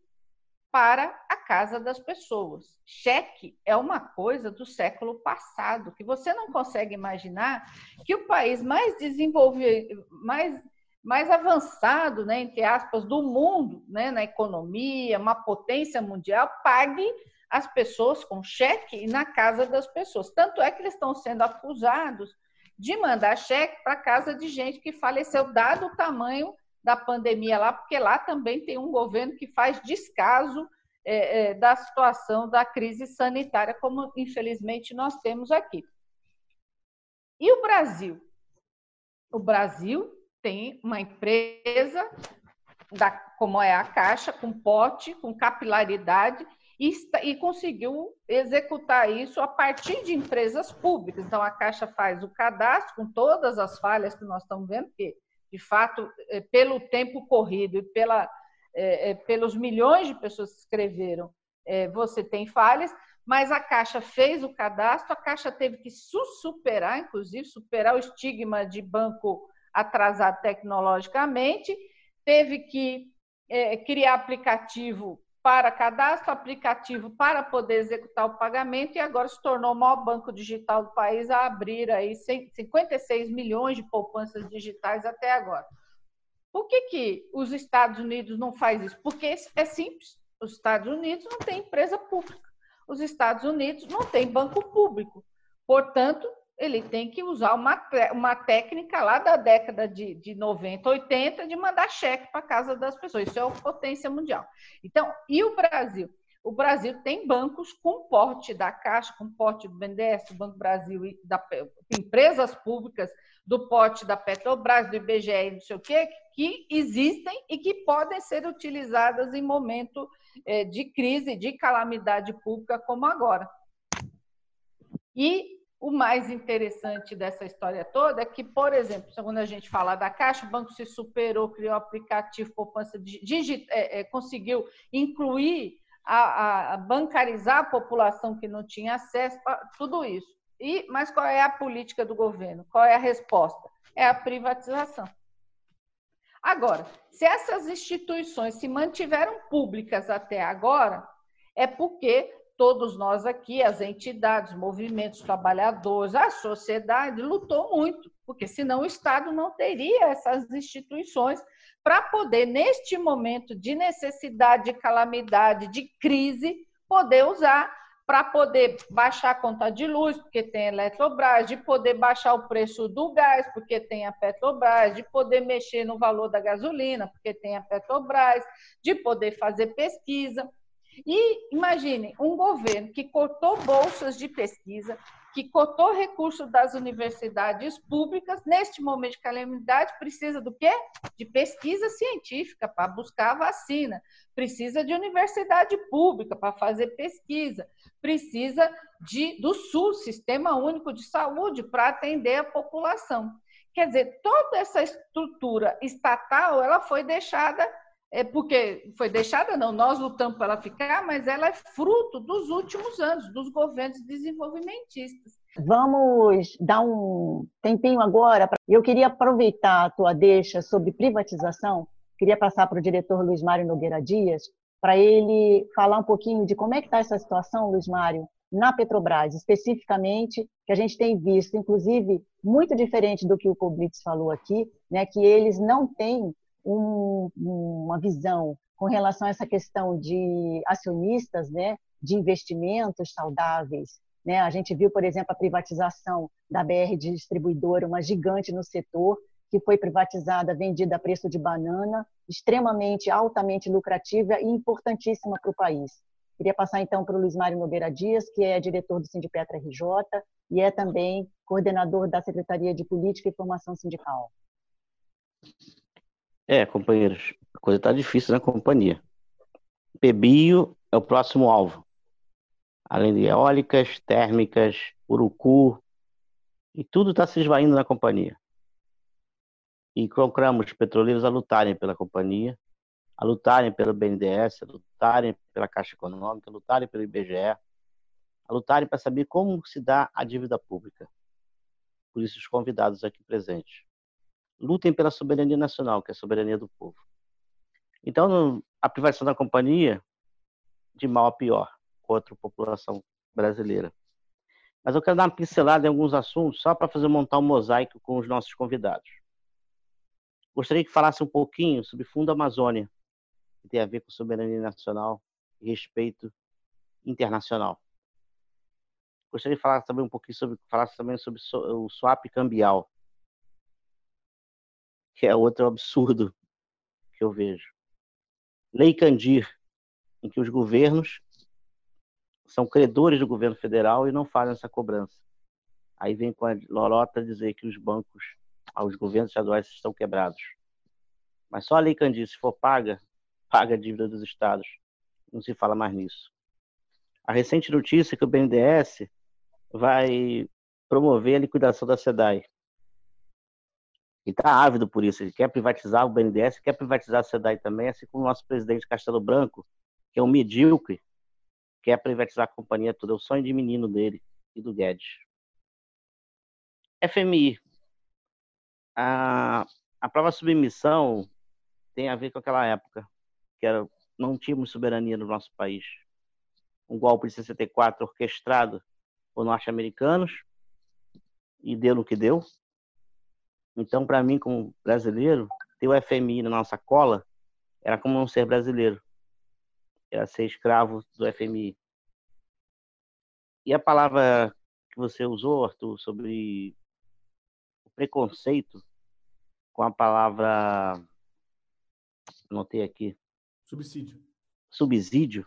para a casa das pessoas. Cheque é uma coisa do século passado, que você não consegue imaginar que o país mais desenvolvido, mais, mais avançado, né, entre aspas, do mundo, né, na economia, uma potência mundial, pague as pessoas com cheque na casa das pessoas. Tanto é que eles estão sendo acusados de mandar cheque para casa de gente que faleceu, dado o tamanho da pandemia lá, porque lá também tem um governo que faz descaso é, é, da situação da crise sanitária, como infelizmente nós temos aqui. E o Brasil? O Brasil tem uma empresa da, como é a Caixa, com pote, com capilaridade, e, e, conseguiu executar isso a partir de empresas públicas. Então, a Caixa faz o cadastro com todas as falhas que nós estamos vendo, porque, de fato, é, pelo tempo corrido e pela, é, é, pelos milhões de pessoas que escreveram, você tem falhas, mas a Caixa fez o cadastro, a Caixa teve que superar, inclusive, superar o estigma de banco atrasado tecnologicamente, teve que é, criar aplicativo para cadastro, aplicativo para poder executar o pagamento e agora se tornou o maior banco digital do país a abrir aí 56 milhões de poupanças digitais até agora. Por que, que os Estados Unidos não faz isso? Porque é simples. Os Estados Unidos não têm empresa pública. Os Estados Unidos não têm banco público. Portanto, ele tem que usar uma, uma técnica lá da década de, de 90, 80, de mandar cheque para casa das pessoas. Isso é a potência mundial. Então, e o Brasil? O Brasil tem bancos com porte da Caixa, com porte do BNDES, do Banco Brasil e da, empresas públicas do porte da Petrobras, do IBGE, não sei o quê, que existem e que podem ser utilizadas em momento eh, de crise, de calamidade pública como agora. E o mais interessante dessa história toda é que, por exemplo, quando a gente fala da Caixa, o banco se superou, criou aplicativo poupança digit, é, é, conseguiu incluir a, a, bancarizar a população que não tinha acesso a tudo isso. E, mas qual é a política do governo? Qual é a resposta? É a privatização. Agora, se essas instituições se mantiveram públicas até agora, é porque todos nós aqui, as entidades, movimentos trabalhadores, a sociedade lutou muito, porque senão o Estado não teria essas instituições para poder, neste momento de necessidade, de calamidade, de crise, poder usar para poder baixar a conta de luz, porque tem a Eletrobras, de poder baixar o preço do gás, porque tem a Petrobras, de poder mexer no valor da gasolina, porque tem a Petrobras, de poder fazer pesquisa. E imagine um governo que cortou bolsas de pesquisa, que cotou recursos das universidades públicas, neste momento de calamidade, precisa do quê? De pesquisa científica para buscar a vacina, precisa de universidade pública para fazer pesquisa, precisa de, do SUS, Sistema Único de Saúde, para atender a população. Quer dizer, toda essa estrutura estatal ela foi deixada é porque foi deixada, não, nós lutamos para ela ficar, mas ela é fruto dos últimos anos, dos governos desenvolvimentistas. Vamos dar um tempinho agora. Eu queria aproveitar a tua deixa sobre privatização, queria passar para o diretor Luiz Mário Nogueira Dias, para ele falar um pouquinho de como é que está essa situação, Luiz Mário, na Petrobras, especificamente, que a gente tem visto, inclusive, muito diferente do que o Koblitz falou aqui, né, que eles não têm um, uma visão com relação a essa questão de acionistas, né, de investimentos saudáveis. Né? A gente viu, por exemplo, a privatização da BR Distribuidora, uma gigante no setor, que foi privatizada, vendida a preço de banana, extremamente, altamente lucrativa e importantíssima para o país. Queria passar então para o Luiz Mário Nogueira Dias, que é diretor do Sindipetra RJ e é também coordenador da Secretaria de Política e Formação Sindical. É, companheiros, a coisa está difícil na companhia. Pebio é o próximo alvo. Além de eólicas, térmicas, urucu, e tudo está se esvaindo na companhia. E procuramos petroleiros a lutarem pela companhia, a lutarem pelo BNDES, a lutarem pela Caixa Econômica, a lutarem pelo IBGE, a lutarem para saber como se dá a dívida pública. Por isso, os convidados aqui presentes lutem pela soberania nacional, que é a soberania do povo. Então, a privatização da companhia, de mal a pior, contra a população brasileira. Mas eu quero dar uma pincelada em alguns assuntos, só para fazer montar um mosaico com os nossos convidados. Gostaria que falasse um pouquinho sobre Fundo Amazônia, que tem a ver com soberania nacional e respeito internacional. Gostaria de falar também um pouquinho sobre, falasse também sobre o swap cambial, que é outro absurdo que eu vejo. Lei Candir, em que os governos são credores do governo federal e não fazem essa cobrança. Aí vem com a lorota dizer que os bancos, os governos estaduais estão quebrados. Mas só a Lei Candir, se for paga, paga a dívida dos estados. Não se fala mais nisso. A recente notícia é que o BNDES vai promover a liquidação da SEDAI. Está ávido por isso. Ele quer privatizar o BNDES, quer privatizar a SEDAI também, assim como o nosso presidente Castelo Branco, que é um medíocre, quer privatizar a companhia toda. É o sonho de menino dele e do Guedes. FMI. A, a prova submissão tem a ver com aquela época, que era, não tínhamos soberania no nosso país. Um golpe de 64 orquestrado por norte-americanos e deu no que deu. Então, para mim, como brasileiro, ter o FMI na nossa cola era como não ser brasileiro. Era ser escravo do FMI. E a palavra que você usou, Arthur, sobre o preconceito com a palavra. Anotei aqui. Subsídio. Subsídio.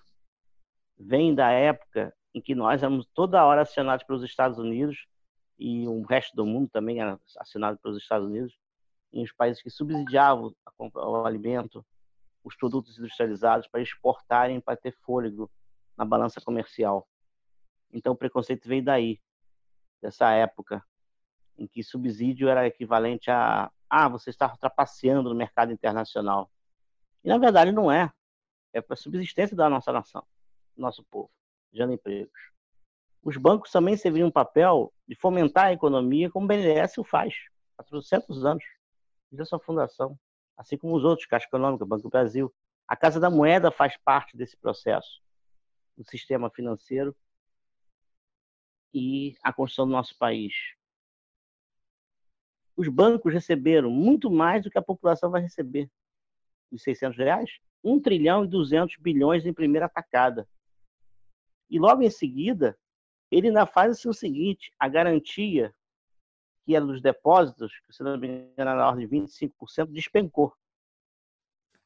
Vem da época em que nós éramos toda hora acionados pelos Estados Unidos e o resto do mundo também era assinado pelos Estados Unidos, em os países que subsidiavam o alimento, os produtos industrializados para exportarem para ter fôlego na balança comercial. Então o preconceito veio daí, dessa época em que subsídio era equivalente a ah, você está trapaceando no mercado internacional. E na verdade não é. É para a subsistência da nossa nação, do nosso povo, gerando empregos os bancos também serviriam um papel de fomentar a economia, como o BNDES o faz há 400 anos, desde a sua fundação, assim como os outros, Caixa Econômica, Banco do Brasil. A Casa da Moeda faz parte desse processo, do sistema financeiro e a construção do nosso país. Os bancos receberam muito mais do que a população vai receber. De 600 reais, 1 trilhão e 200 bilhões em primeira atacada. E logo em seguida, ele ainda faz assim, o seguinte: a garantia que era dos depósitos, que se não me engano era na ordem de 25%, despencou.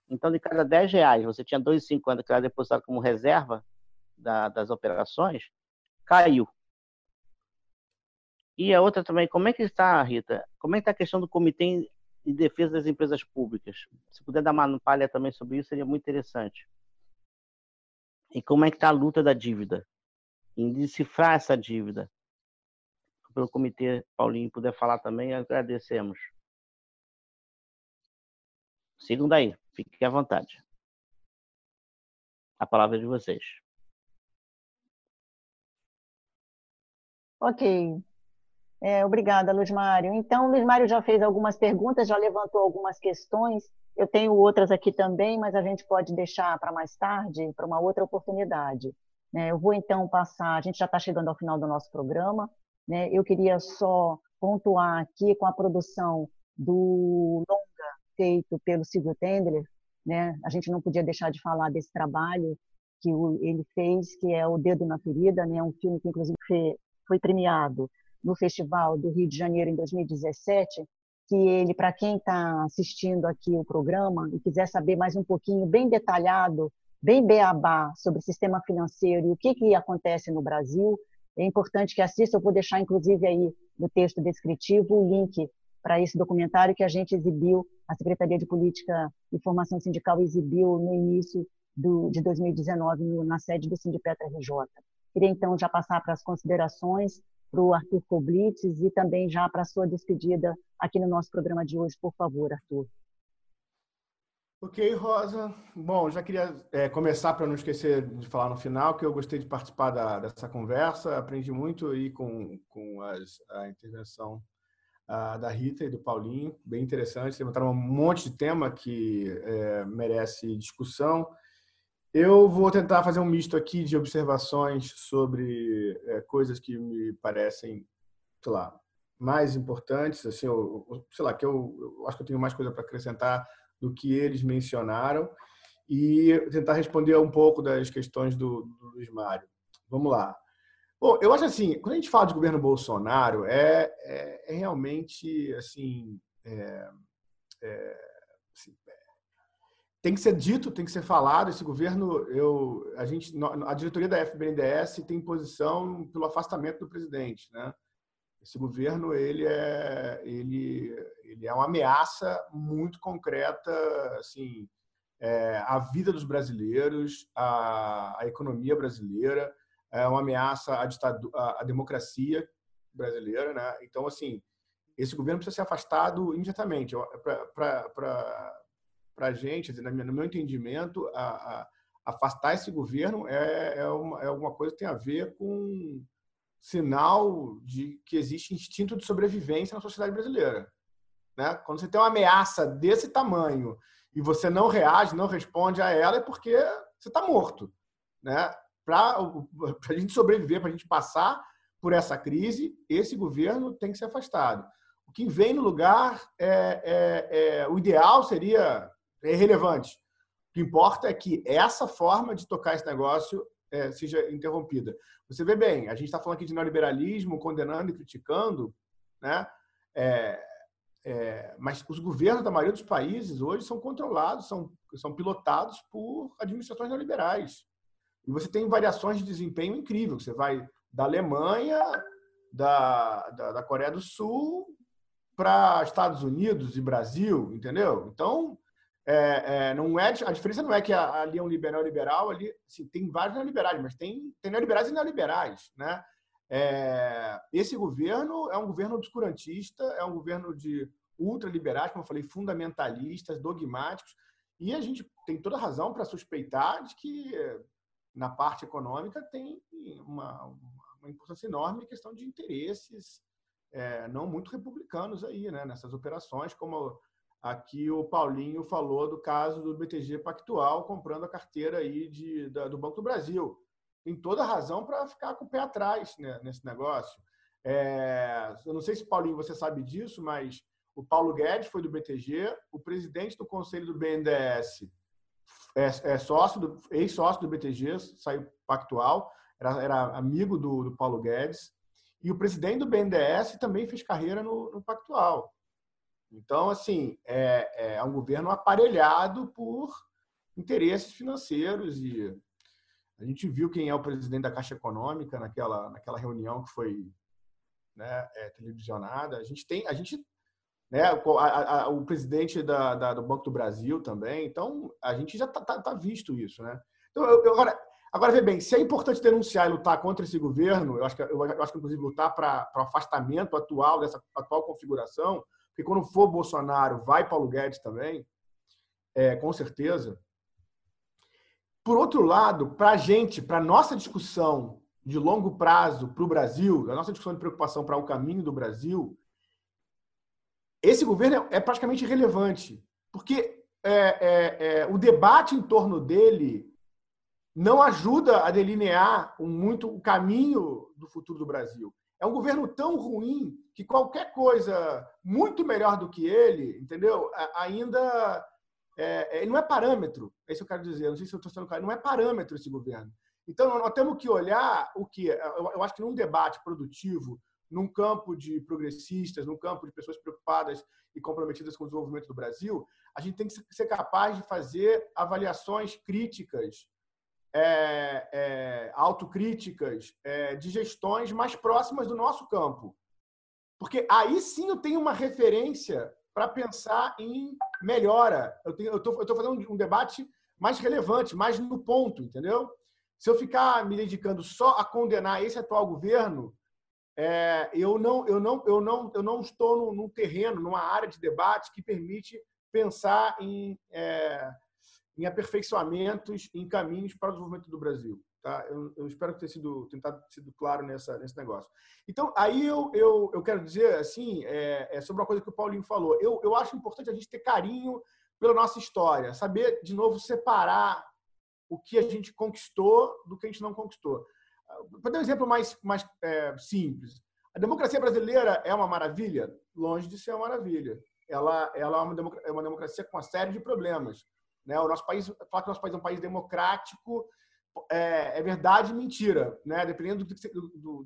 Então, de cada 10 reais, você tinha 2,50 que era depositado como reserva da, das operações, caiu. E a outra também, como é que está, Rita? Como é que está a questão do Comitê de Defesa das Empresas Públicas? Se puder dar uma palha também sobre isso, seria muito interessante. E como é que está a luta da dívida? Em decifrar essa dívida. Pelo comitê Paulinho puder falar também, agradecemos. Sigam daí, fiquem à vontade. A palavra é de vocês. Ok. É, obrigada, Luiz Mário. Então, Luiz Mário já fez algumas perguntas, já levantou algumas questões. Eu tenho outras aqui também, mas a gente pode deixar para mais tarde, para uma outra oportunidade. Né? Eu vou então passar, a gente já está chegando ao final do nosso programa, né? eu queria só pontuar aqui com a produção do longa feito pelo Silvio Tendler, né? a gente não podia deixar de falar desse trabalho que ele fez, que é O Dedo na Ferida, né? um filme que inclusive foi premiado no Festival do Rio de Janeiro em 2017, que ele, para quem está assistindo aqui o programa e quiser saber mais um pouquinho, bem detalhado, bem beabá sobre sistema financeiro e o que, que acontece no Brasil, é importante que assista. Eu vou deixar, inclusive, aí no texto descritivo o link para esse documentário que a gente exibiu, a Secretaria de Política e Formação Sindical exibiu no início do, de 2019 no, na sede do Sindipetra RJ. Queria, então, já passar para as considerações para o Arthur Koblitz e também já para a sua despedida aqui no nosso programa de hoje, por favor, Arthur. Ok, Rosa. Bom, já queria é, começar para não esquecer de falar no final que eu gostei de participar da, dessa conversa, aprendi muito aí com, com as, a intervenção a, da Rita e do Paulinho, bem interessante, levantaram um monte de tema que é, merece discussão. Eu vou tentar fazer um misto aqui de observações sobre é, coisas que me parecem, sei lá, mais importantes, assim, eu, sei lá, que eu, eu acho que eu tenho mais coisa para acrescentar do que eles mencionaram e tentar responder um pouco das questões do, do Luiz Mário. Vamos lá. Bom, eu acho assim, quando a gente fala de governo Bolsonaro, é, é, é realmente assim, é, é, assim, tem que ser dito, tem que ser falado. Esse governo, eu, a gente, a diretoria da FBNDES tem posição pelo afastamento do presidente, né? Esse governo ele é ele ele é uma ameaça muito concreta, assim, é, à vida dos brasileiros, à, à, economia brasileira, é uma ameaça à, à, à democracia brasileira, né? Então, assim, esse governo precisa ser afastado imediatamente. Para a gente, no meu entendimento, a, a, afastar esse governo é, é, uma, é alguma coisa que tem a ver com sinal de que existe instinto de sobrevivência na sociedade brasileira. Né? Quando você tem uma ameaça desse tamanho e você não reage, não responde a ela, é porque você está morto. Né? Para a gente sobreviver, para a gente passar por essa crise, esse governo tem que ser afastado. O que vem no lugar é, é, é o ideal seria é irrelevante. O que importa é que essa forma de tocar esse negócio é, seja interrompida. Você vê bem, a gente está falando aqui de neoliberalismo, condenando e criticando, né? É, é, mas os governos da maioria dos países hoje são controlados, são, são pilotados por administrações neoliberais. E você tem variações de desempenho incrível. Você vai da Alemanha, da, da, da Coreia do Sul, para Estados Unidos e Brasil, entendeu? Então, é, é, não é, a diferença não é que ali é um liberal liberal, ali assim, tem vários neoliberais, mas tem, tem neoliberais e neoliberais. Né? É, esse governo é um governo obscurantista, é um governo de ultraliberais, como eu falei, fundamentalistas, dogmáticos, e a gente tem toda razão para suspeitar de que na parte econômica tem uma, uma importância enorme questão de interesses é, não muito republicanos aí, né, nessas operações, como Aqui o Paulinho falou do caso do BTG Pactual comprando a carteira aí de, da, do Banco do Brasil. Tem toda razão para ficar com o pé atrás né, nesse negócio. É, eu não sei se, Paulinho, você sabe disso, mas o Paulo Guedes foi do BTG, o presidente do conselho do BNDES é, é sócio ex-sócio do BTG, saiu pactual, era, era amigo do, do, Paulo Guedes, e o presidente do BNDES também fez carreira no, no Pactual. Então, assim, é, é um governo aparelhado por interesses financeiros e a gente viu quem é o presidente da Caixa Econômica naquela, naquela reunião que foi né, é, televisionada. A gente tem, a gente, né, a, a, o presidente da, da, do Banco do Brasil também. Então, a gente já está tá, tá visto isso, né? Então, eu, eu, agora, agora vê bem, se é importante denunciar e lutar contra esse governo, eu acho que, eu, eu acho que inclusive lutar para o afastamento atual dessa atual configuração, porque quando for Bolsonaro, vai Paulo Guedes também, é, com certeza. Por outro lado, para a gente, para nossa discussão de longo prazo para o Brasil, a nossa discussão de preocupação para o caminho do Brasil, esse governo é praticamente irrelevante, porque é, é, é, o debate em torno dele não ajuda a delinear muito o caminho do futuro do Brasil. É um governo tão ruim que qualquer coisa muito melhor do que ele, entendeu? Ainda é, ele não é parâmetro. É isso que eu quero dizer. Não sei se eu estou sendo claro. Não é parâmetro esse governo. Então, nós temos que olhar o que. Eu acho que num debate produtivo, num campo de progressistas, num campo de pessoas preocupadas e comprometidas com o desenvolvimento do Brasil, a gente tem que ser capaz de fazer avaliações críticas é, é, autocríticas é, de gestões mais próximas do nosso campo. Porque aí sim eu tenho uma referência para pensar em melhora. Eu estou fazendo um, debate mais relevante, mais no ponto, entendeu? Se eu ficar me dedicando só a condenar esse atual governo, é, eu, não, eu, não, eu, não, eu não estou num, num, terreno, numa área de debate que permite pensar em é, em aperfeiçoamentos, em caminhos para o desenvolvimento do Brasil. Tá? Eu, eu espero ter sido tentado sido claro nessa, nesse negócio. Então, aí eu, eu, eu quero dizer assim é, é sobre uma coisa que o Paulinho falou. Eu, eu acho importante a gente ter carinho pela nossa história, saber de novo separar o que a gente conquistou do que a gente não conquistou. Para dar um exemplo mais, mais é, simples, a democracia brasileira é uma maravilha? Longe de ser uma maravilha. Ela, ela é uma democracia com uma série de problemas né? O nosso país, falar que o nosso país é um país democrático é, é verdade e mentira, né? dependendo do, do, do,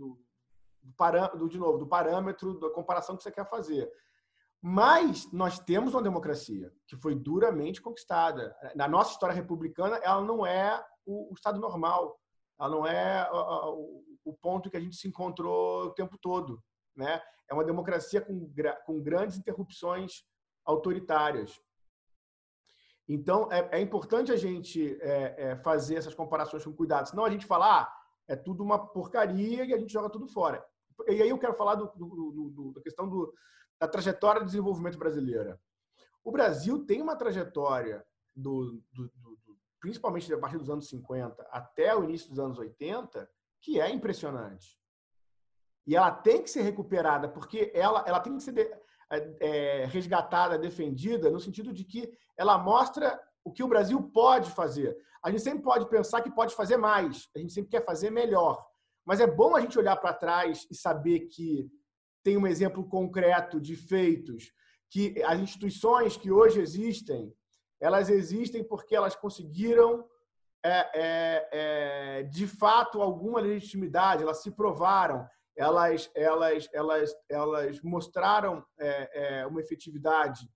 do, do, de novo, do parâmetro, da comparação que você quer fazer. Mas nós temos uma democracia que foi duramente conquistada. Na nossa história republicana, ela não é o, Estado normal, ela não é o, ponto que a gente se encontrou o tempo todo. Né? É uma democracia com, com grandes interrupções autoritárias. Então, é, é importante a gente é, é, fazer essas comparações com cuidado, senão a gente fala, ah, é tudo uma porcaria e a gente joga tudo fora. E aí eu quero falar do, do, do, da questão do, da trajetória de desenvolvimento brasileira. O Brasil tem uma trajetória, do, do, do, principalmente a partir dos anos 50 até o início dos anos 80, que é impressionante. E ela tem que ser recuperada, porque ela, ela tem que ser é, resgatada, defendida, no sentido de que ela mostra o que o Brasil pode fazer. A gente sempre pode pensar que pode fazer mais, a gente sempre quer fazer melhor. Mas é bom a gente olhar para trás e saber que tem um exemplo concreto de feitos que as instituições que hoje existem, elas existem porque elas conseguiram, é, é, é, de fato, alguma legitimidade, elas se provaram, elas, elas, elas, elas mostraram é, é, uma efetividade.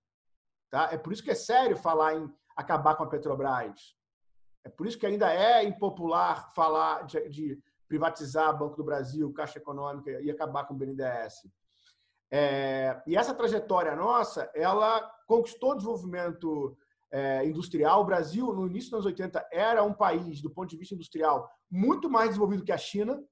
Tá? É por isso que é sério falar em acabar com a Petrobras. É por isso que ainda é impopular falar de, de privatizar Banco do Brasil, Caixa Econômica e acabar com o BNDES. É, e essa trajetória nossa, ela conquistou o desenvolvimento é, industrial. O Brasil, no início dos anos 80, era um país, do ponto de vista industrial, muito mais desenvolvido que a China.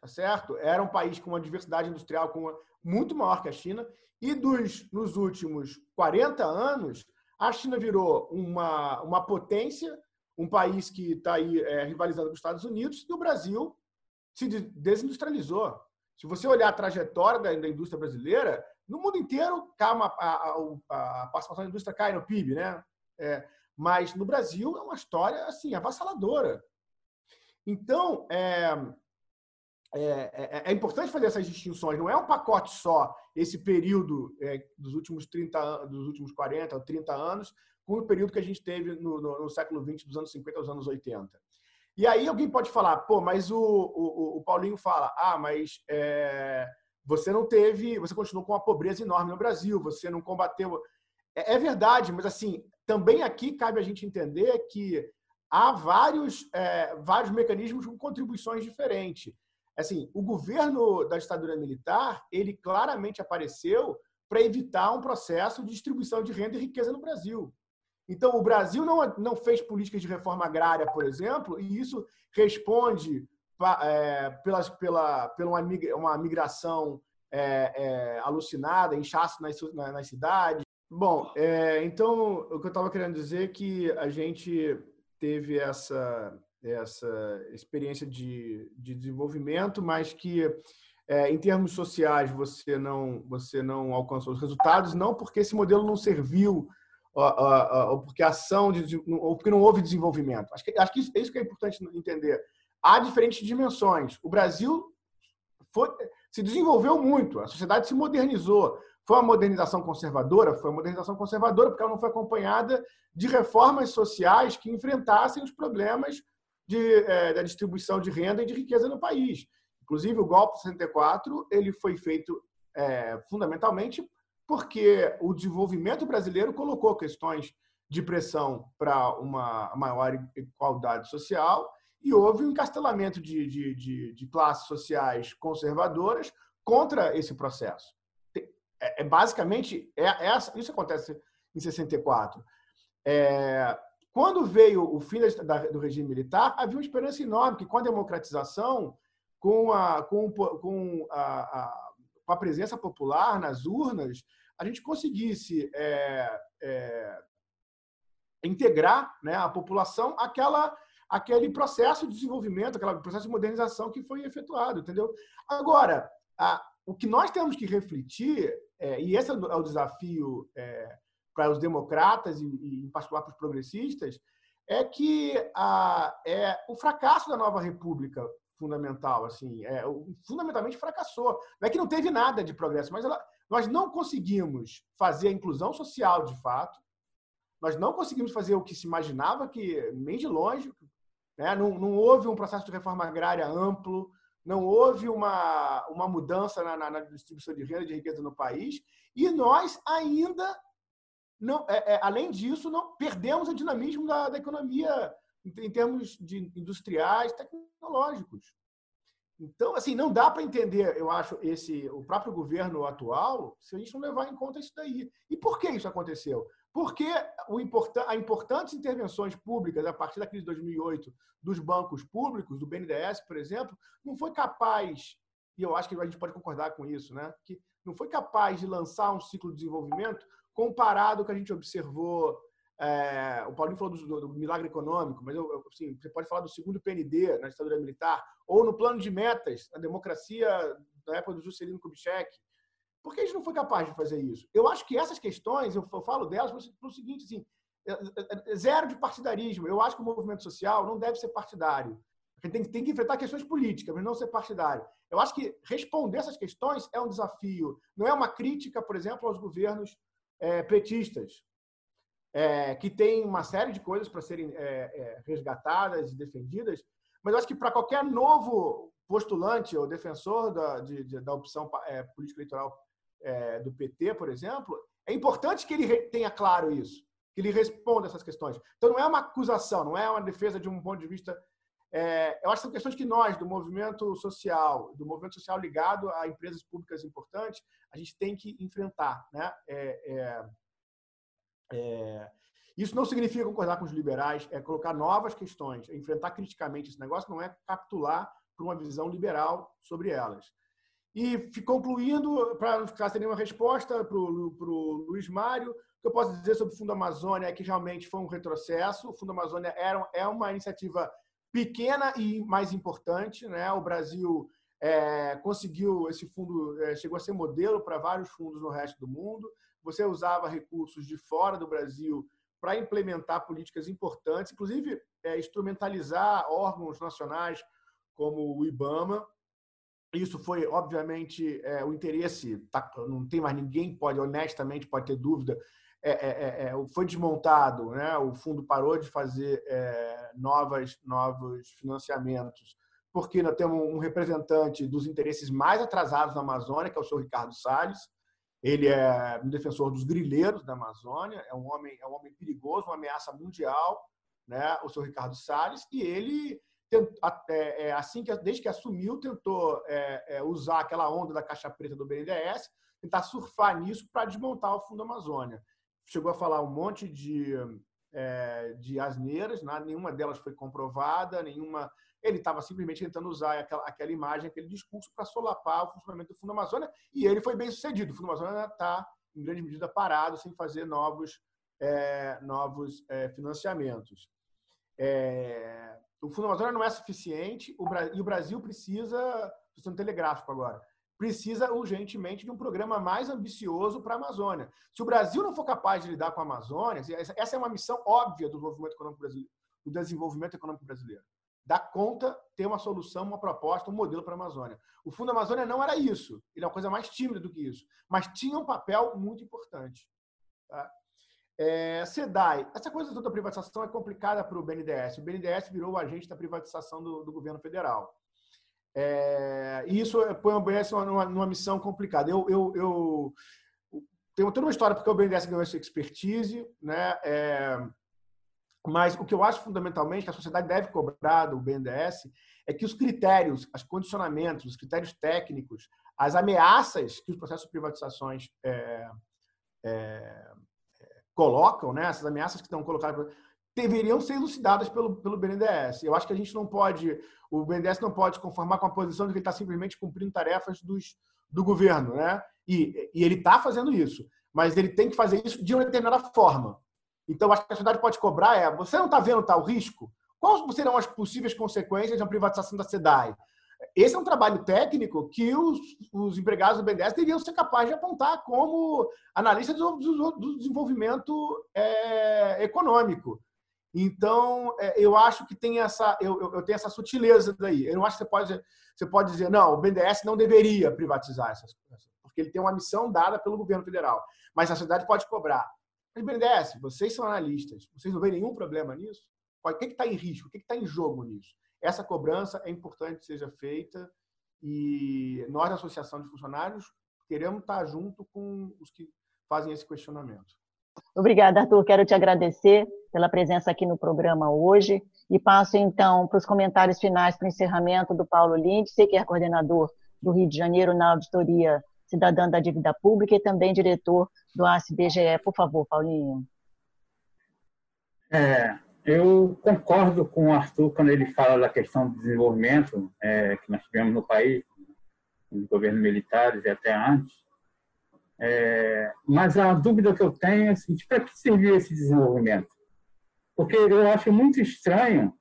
Tá certo? Era um país com uma diversidade industrial com uma, muito maior que a China. E dos, nos últimos 40 anos, a China virou uma, uma potência, um país que está aí é, rivalizando com os Estados Unidos, e o Brasil se desindustrializou. Se você olhar a trajetória da, da indústria brasileira, no mundo inteiro calma, a, a, a, participação da indústria cai no PIB, né? É, mas no Brasil é uma história assim avassaladora. Então é, é, é, é, importante fazer essas distinções. Não é um pacote só esse período é, dos últimos 30, dos últimos 40 ou 30 anos, com o período que a gente teve no, no, no século XX, dos anos 50 aos anos 80. E aí alguém pode falar, pô, mas o, o, o Paulinho fala, ah, mas é, você não teve, você continuou com uma pobreza enorme no Brasil, você não combateu. É, é verdade, mas assim, também aqui cabe a gente entender que há vários, é, vários mecanismos com contribuições diferentes. Assim, o governo da ditadura militar, ele claramente apareceu para evitar um processo de distribuição de renda e riqueza no Brasil. Então, o Brasil não, não fez políticas de reforma agrária, por exemplo, e isso responde é, pela, pela uma, uma migração é, é, alucinada, inchaço nas, nas cidades. Bom, é, então, o que eu estava querendo dizer é que a gente teve essa, essa experiência de, de desenvolvimento, mas que é, em termos sociais você não você não alcançou os resultados, não porque esse modelo não serviu ou porque a ação, de, ou porque não houve desenvolvimento. Acho que, acho que isso, é isso que é importante entender. Há diferentes dimensões. O Brasil foi, se desenvolveu muito, a sociedade se modernizou. Foi uma modernização conservadora? Foi uma modernização conservadora, porque ela não foi acompanhada de reformas sociais que enfrentassem os problemas de, é, da distribuição de renda e de riqueza no país. Inclusive, o golpe 64 ele foi feito é, fundamentalmente porque o desenvolvimento brasileiro colocou questões de pressão para uma maior igualdade social e houve um encastelamento de, de, de, de classes sociais conservadoras contra esse processo. É, é basicamente é, é, isso acontece em 64. É, quando veio o fim da, do regime militar, havia uma esperança enorme que com a democratização, com a, com, com a, a, com a presença popular nas urnas, a gente conseguisse é, é, integrar né, a população àquela, àquele processo de desenvolvimento, aquele processo de modernização que foi efetuado, entendeu? Agora, a, o que nós temos que refletir, é, e esse é o, é desafio é, para os democratas e, e, em particular para os progressistas, é que a, é o fracasso da nova república fundamental, assim, é, fundamentalmente fracassou. Não é que não teve nada de progresso, mas ela, nós não conseguimos fazer a inclusão social de fato, nós não conseguimos fazer o que se imaginava que, nem de longe, né? não, não houve um processo de reforma agrária amplo, não houve uma, uma mudança na, na, na distribuição de renda de riqueza no país, e nós ainda, não, é, é, além disso, não perdemos o dinamismo da, da economia em, em termos de industriais, tecnológicos. Então, assim, não dá para entender, eu acho, esse o próprio governo atual se a gente não levar em conta isso daí. E por que isso aconteceu? Porque o importan a importantes intervenções públicas a partir da crise de 2008 dos bancos públicos, do BNDES, por exemplo, não foi capaz, e eu acho que a gente pode concordar com isso, né? que não foi capaz de lançar um ciclo de desenvolvimento comparado ao que a gente observou é, o Paulinho falou do, do, milagre econômico, mas eu, assim, você pode falar do segundo PND na ditadura militar, ou no plano de metas, na democracia da época do Juscelino Kubitschek. Por que a gente não foi capaz de fazer isso? Eu acho que essas questões, eu falo delas pelo seguinte, assim, é, é, é, zero de partidarismo. Eu acho que o movimento social não deve ser partidário. Tem, tem que enfrentar questões políticas, mas não ser partidário. Eu acho que responder essas questões é um desafio. Não é uma crítica, por exemplo, aos governos é, petistas é, que tem uma série de coisas para serem é, é, resgatadas e defendidas, mas eu acho que para qualquer novo postulante ou defensor da, de, de, da opção é, política eleitoral é, do PT, por exemplo, é importante que ele tenha claro isso, que ele responda essas questões. Então, não é uma acusação, não é uma defesa de um ponto de vista. É, eu acho que são questões que nós, do movimento social, do movimento social ligado a empresas públicas importantes, a gente tem que enfrentar. Né? É, é, isso não significa concordar com os liberais, é colocar novas questões, é enfrentar criticamente esse negócio, não é capitular para uma visão liberal sobre elas. E concluindo, para não ficar sem nenhuma resposta para o Luiz Mário, o que eu posso dizer sobre o Fundo Amazônia é que realmente foi um retrocesso. O Fundo Amazônia era, é uma iniciativa pequena e mais importante. Né? O Brasil é, conseguiu, esse fundo é, chegou a ser modelo para vários fundos no resto do mundo você usava recursos de fora do Brasil para implementar políticas importantes, inclusive é, instrumentalizar órgãos nacionais como o IBAMA. Isso foi, obviamente, é, o interesse, tá, não tem mais ninguém pode, honestamente, pode ter dúvida, é, é, é, é foi desmontado, né? o fundo parou de fazer novas, novos financiamentos, porque nós temos um representante dos interesses mais atrasados na Amazônia, que é o senhor Ricardo Salles, ele é um defensor dos grileiros da Amazônia, é um homem, é um homem perigoso, uma ameaça mundial, né? O senhor Ricardo Salles, e ele é, é, assim que desde que assumiu tentou é, é, usar aquela onda da caixa preta do BNDES, tentar surfar nisso para desmontar o Fundo Amazônia. Chegou a falar um monte de é, de asneiras, né? nenhuma delas foi comprovada, nenhuma ele estava simplesmente tentando usar aquela, aquela imagem, aquele discurso para solapar o funcionamento do Fundo Amazônia, e ele foi bem sucedido. O Fundo Amazônia está, em grande medida, parado, sem fazer novos, é, novos é, financiamentos. É, o Fundo Amazônia não é suficiente o, e o Brasil precisa, estou telegráfico agora, precisa urgentemente de um programa mais ambicioso para a Amazônia. Se o Brasil não for capaz de lidar com a Amazônia, essa é uma missão óbvia do desenvolvimento econômico brasileiro, do desenvolvimento econômico brasileiro dar conta, ter uma solução, uma proposta, um modelo para a Amazônia. O Fundo Amazônia não era isso. Ele é uma coisa mais tímida do que isso. Mas tinha um papel muito importante. Tá? É, SEDAI. Essa coisa toda da privatização é complicada para o BNDES. O BNDES virou o agente da privatização do, do governo federal. É, e isso põe o BNDES numa, numa missão complicada. Eu, eu, eu, tenho toda uma história porque o BNDES ganhou essa expertise, né? É, mas o que eu acho fundamentalmente que a sociedade deve cobrar do BNDES é que os critérios, os condicionamentos, os critérios técnicos, as ameaças que os processos de privatizações é, é, colocam, né, essas ameaças que estão colocadas, deveriam ser elucidadas pelo, pelo BNDES. Eu acho que a gente não pode, o BNDES não pode se conformar com a posição de que ele está simplesmente cumprindo tarefas dos, do governo, né? E, e ele está fazendo isso, mas ele tem que fazer isso de uma determinada forma. Então, acho que a sociedade pode cobrar é: você não está vendo tal risco? Quais serão as possíveis consequências da privatização da SEDAI? Esse é um trabalho técnico que os, os empregados do BNDES deveriam ser capazes de apontar como analistas do, do, do, desenvolvimento é, econômico. Então, é, eu acho que tem essa, eu, eu, tenho essa sutileza daí. Eu não acho que você pode, você pode dizer, não, o BNDES não deveria privatizar essas coisas, porque ele tem uma missão dada pelo governo federal. Mas a sociedade pode cobrar. Mas BNDES, vocês são analistas, vocês não veem nenhum problema nisso? O que está em risco? O que está em jogo nisso? Essa cobrança é importante que seja feita e nós, da Associação de Funcionários, queremos estar junto com os que fazem esse questionamento. Obrigada, Arthur. Quero te agradecer pela presença aqui no programa hoje e passo então para os comentários finais para o encerramento do Paulo Lindsay, que é coordenador do Rio de Janeiro na Auditoria Cidadã da Dívida Pública e também diretor do ACBGE. Por favor, Paulinho. É, eu concordo com o Arthur quando ele fala da questão do desenvolvimento é, que nós tivemos no país, nos governos militares e até antes. É, mas a dúvida que eu tenho é para que serviu esse desenvolvimento? Porque eu acho muito estranho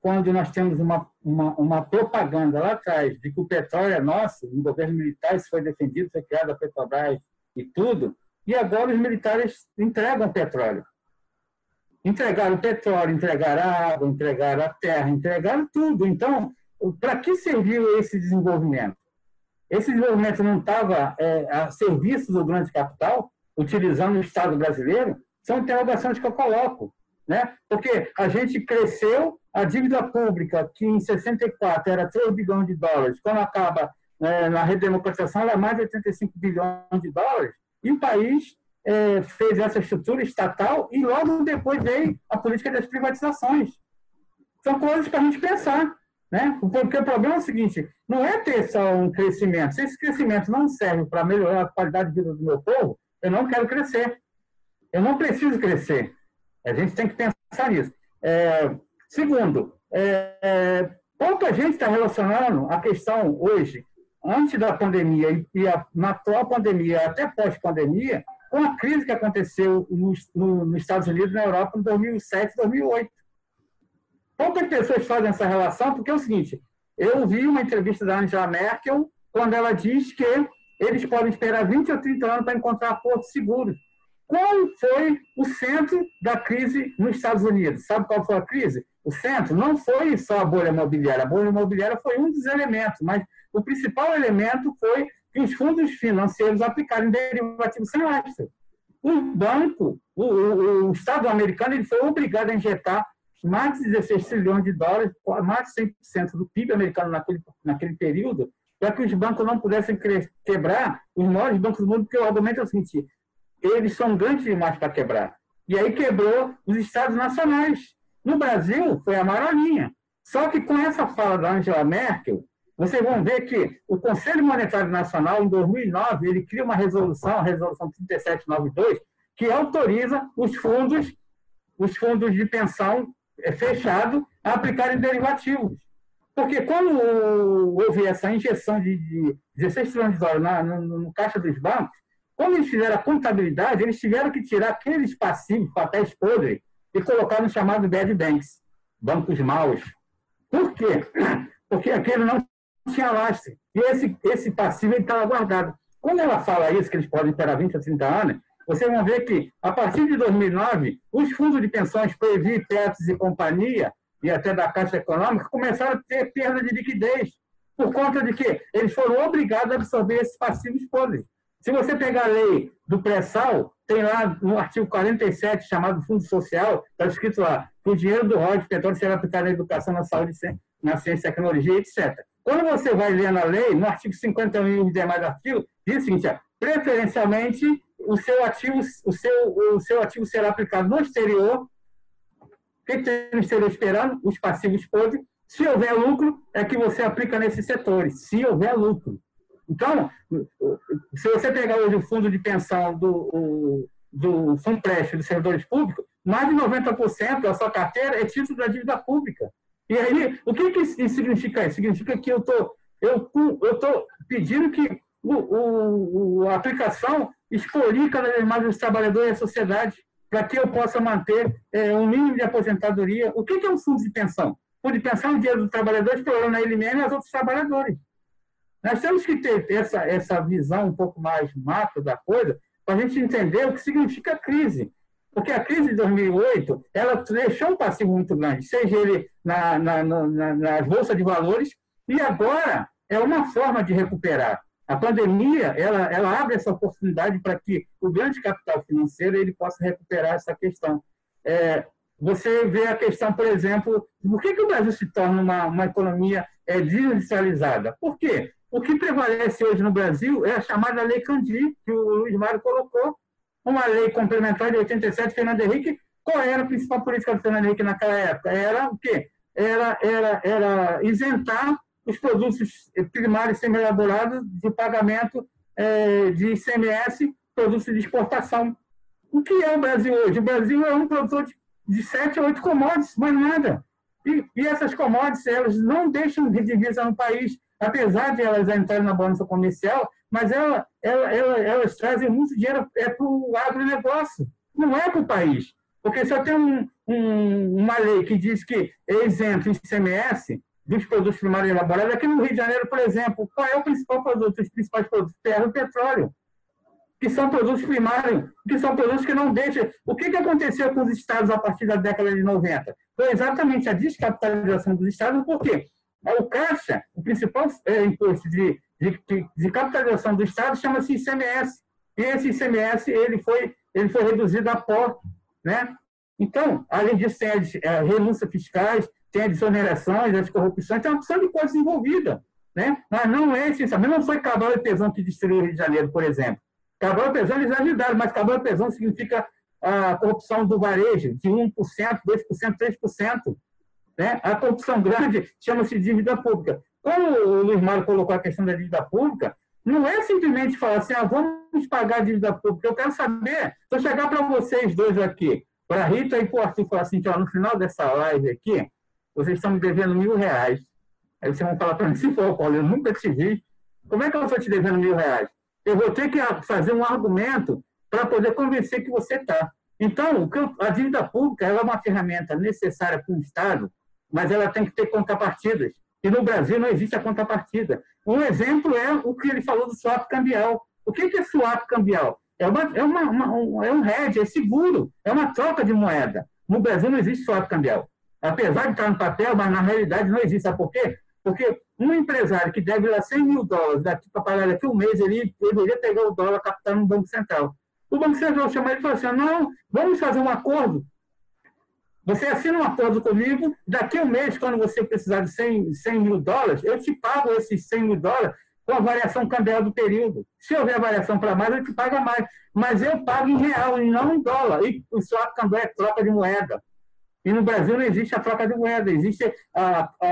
quando nós temos uma, uma, uma, propaganda lá atrás de que o petróleo é nosso, no governo militar isso foi defendido, foi criada a Petrobras e tudo, e agora os militares entregam petróleo. Entregaram petróleo, entregaram água, entregaram a terra, entregaram tudo. Então, para que serviu esse desenvolvimento? Esse desenvolvimento não estava é, a serviço do grande capital, utilizando o Estado brasileiro? São interrogações que eu coloco. Né? Porque a gente cresceu, a dívida pública, que em 64 era 3 bilhões de dólares, quando acaba é, na redemocratização, era mais de 85 bilhões de dólares, e o país é, fez essa estrutura estatal e logo depois veio a política das privatizações. São coisas para a gente pensar. Né? Porque o problema é o seguinte: não é ter só um crescimento. Se esse crescimento não serve para melhorar a qualidade de vida do meu povo, eu não quero crescer. Eu não preciso crescer. A gente tem que pensar nisso. É, segundo, é, é pouca gente está relacionando a questão hoje, antes da pandemia e a, na atual pandemia, até pós-pandemia, com a crise que aconteceu nos, no, nos Estados Unidos e na Europa em 2007, 2008. Poucas pessoas fazem essa relação, porque é o seguinte: eu vi uma entrevista da Angela Merkel, quando ela diz que eles podem esperar 20 ou 30 anos para encontrar portos seguros. Qual foi o centro da crise nos Estados Unidos? Sabe qual foi a crise? O centro não foi só a bolha imobiliária. A bolha imobiliária foi um dos elementos, mas o principal elemento foi que os fundos financeiros aplicaram derivativos sem lastro. O banco, o, o, o Estado americano, ele foi obrigado a injetar mais de 16 trilhões de dólares, mais de 100% do PIB americano naquele, naquele período, para que os bancos não pudessem quebrar os maiores bancos do mundo, porque o argumento é o seguinte, eles são grandes demais para quebrar. E aí quebrou os estados nacionais. No Brasil, foi a marolinha. Só que com essa fala da Angela Merkel, vocês vão ver que o Conselho Monetário Nacional, em 2009, ele cria uma resolução, a resolução 3792, que autoriza os fundos, os fundos de pensão é fechado a aplicarem derivativos. Porque quando houve essa injeção de, de 16 trilhões de dólares no, caixa dos bancos, quando eles fizeram a contabilidade, eles tiveram que tirar aqueles passivos, papéis podres, e colocar no chamado bad banks, bancos maus. Por quê? Porque aquele não tinha lastro. E esse, esse passivo estava guardado. Quando ela fala isso, que eles podem esperar 20 a 30 anos, vocês vão ver que, a partir de 2009, os fundos de pensões Previ, Petros e companhia, e até da Caixa Econômica, começaram a ter perda de liquidez. Por conta de que eles foram obrigados a absorver esses passivos podres. Se você pegar a lei do pré-sal, tem lá no artigo 47, chamado Fundo Social, está escrito lá, o dinheiro do ROD petróleo será aplicado na educação, na saúde, na ciência tecnologia, etc. Quando você vai ler na lei, no artigo 51 e demais artigos, diz o seguinte, preferencialmente o seu ativo, o seu, o seu ativo será aplicado no exterior. O que tem no exterior esperando? Os passivos podres. Se houver lucro, é que você aplica nesses setores. Se houver lucro. Então, se você pegar hoje o fundo de pensão do, do FUNPREST dos servidores públicos, mais de 90% da sua carteira é título da dívida pública. E aí, o que, que isso significa isso? Significa que eu tô, estou eu tô pedindo que o, o, a aplicação explorir cada vez mais os trabalhadores e a sociedade para que eu possa manter é, um mínimo de aposentadoria. O que é um fundo de pensão? O fundo de pensão é o dinheiro do trabalhador explorando ele mesmo e os outros trabalhadores. Nós temos que ter essa, essa visão um pouco mais macro da coisa para a gente entender o que significa crise. Porque a crise de 2008, ela deixou um passivo muito grande, seja ele na, na, na, na Bolsa de Valores, e agora é uma forma de recuperar. A pandemia ela, ela abre essa oportunidade para que o grande capital financeiro ele possa recuperar essa questão. É, você vê a questão, por exemplo, por que, que o Brasil se torna uma, uma economia é, desindustrializada? Por quê? O que prevalece hoje no Brasil é a chamada Lei Candi, que o Luiz Mário colocou, uma lei complementar de 87, Fernando Henrique. Qual era a principal política do Fernando Henrique naquela época? Era o quê? Era, era, era isentar os produtos primários semi-elaborados de pagamento é, de ICMS, produtos de exportação. O que é o Brasil hoje? O Brasil é um produtor de, de 7 a 8 commodities, mais nada. E, e essas commodities, elas não deixam de divisa no país apesar de elas entrarem na balança comercial, mas ela, ela, ela, elas trazem muito dinheiro é para o agronegócio, não é para o país. Porque se eu tenho um, um, uma lei que diz que é isento ICMS dos produtos primários elaborados, aqui no Rio de Janeiro, por exemplo, qual é o principal produto, os principais produtos? Ferro e petróleo, que são produtos primários, que são produtos que não deixam. O que, que aconteceu com os estados a partir da década de 90? Foi exatamente a descapitalização dos estados, por quê? O Caixa, o principal é, imposto de, de, de, capitalização do Estado, chama-se ICMS. E esse ICMS ele foi, ele foi reduzido a pó. Né? Então, além disso, tem as é, renúncias fiscais, tem as desonerações, as corrupções, tem uma opção de coisas envolvidas. Né? Mas não é essencialmente, não foi Cabral e Pesão que destruiu o Rio de Janeiro, por exemplo. Cabral e Pesão eles ajudaram, mas Cabral e Pesão significa a corrupção do varejo de 1%, 2%, 3%. Né? A corrupção grande chama-se dívida pública. Como o Luiz Mário colocou a questão da dívida pública, não é simplesmente falar assim, ah, vamos pagar a dívida pública. Eu quero saber, se eu chegar para vocês dois aqui, para Rita e para o Arthur, falar assim, no final dessa live aqui, vocês estão me devendo mil reais. Aí vocês vão falar para mim, se for, Paulo, eu nunca te vi. Como é que eu estou te devendo mil reais? Eu vou ter que fazer um argumento para poder convencer que você está. Então, a dívida pública é uma ferramenta necessária para o Estado mas ela tem que ter contrapartidas. E no Brasil não existe a contrapartida. Um exemplo é o que ele falou do swap cambial. O que é swap cambial? É, uma, é, uma, uma um, é um hedge, é seguro, é uma troca de moeda. No Brasil não existe swap cambial. Apesar de estar no papel, mas na realidade não existe. Sabe por quê? Porque um empresário que deve lá 100 mil dólares daqui para pagar daqui um mês, ele deveria pegar o dólar captado no Banco Central. O Banco Central chama ele e fala assim: não, vamos fazer um acordo você assina um acordo comigo, daqui a um mês, quando você precisar de 100, 100 mil dólares, eu te pago esses 100 mil dólares com a variação cambial do período. Se houver variação para mais, eu te pago mais. Mas eu pago em real e não em dólar. E o swap cambial é troca de moeda. E no Brasil não existe a troca de moeda, existe a, a,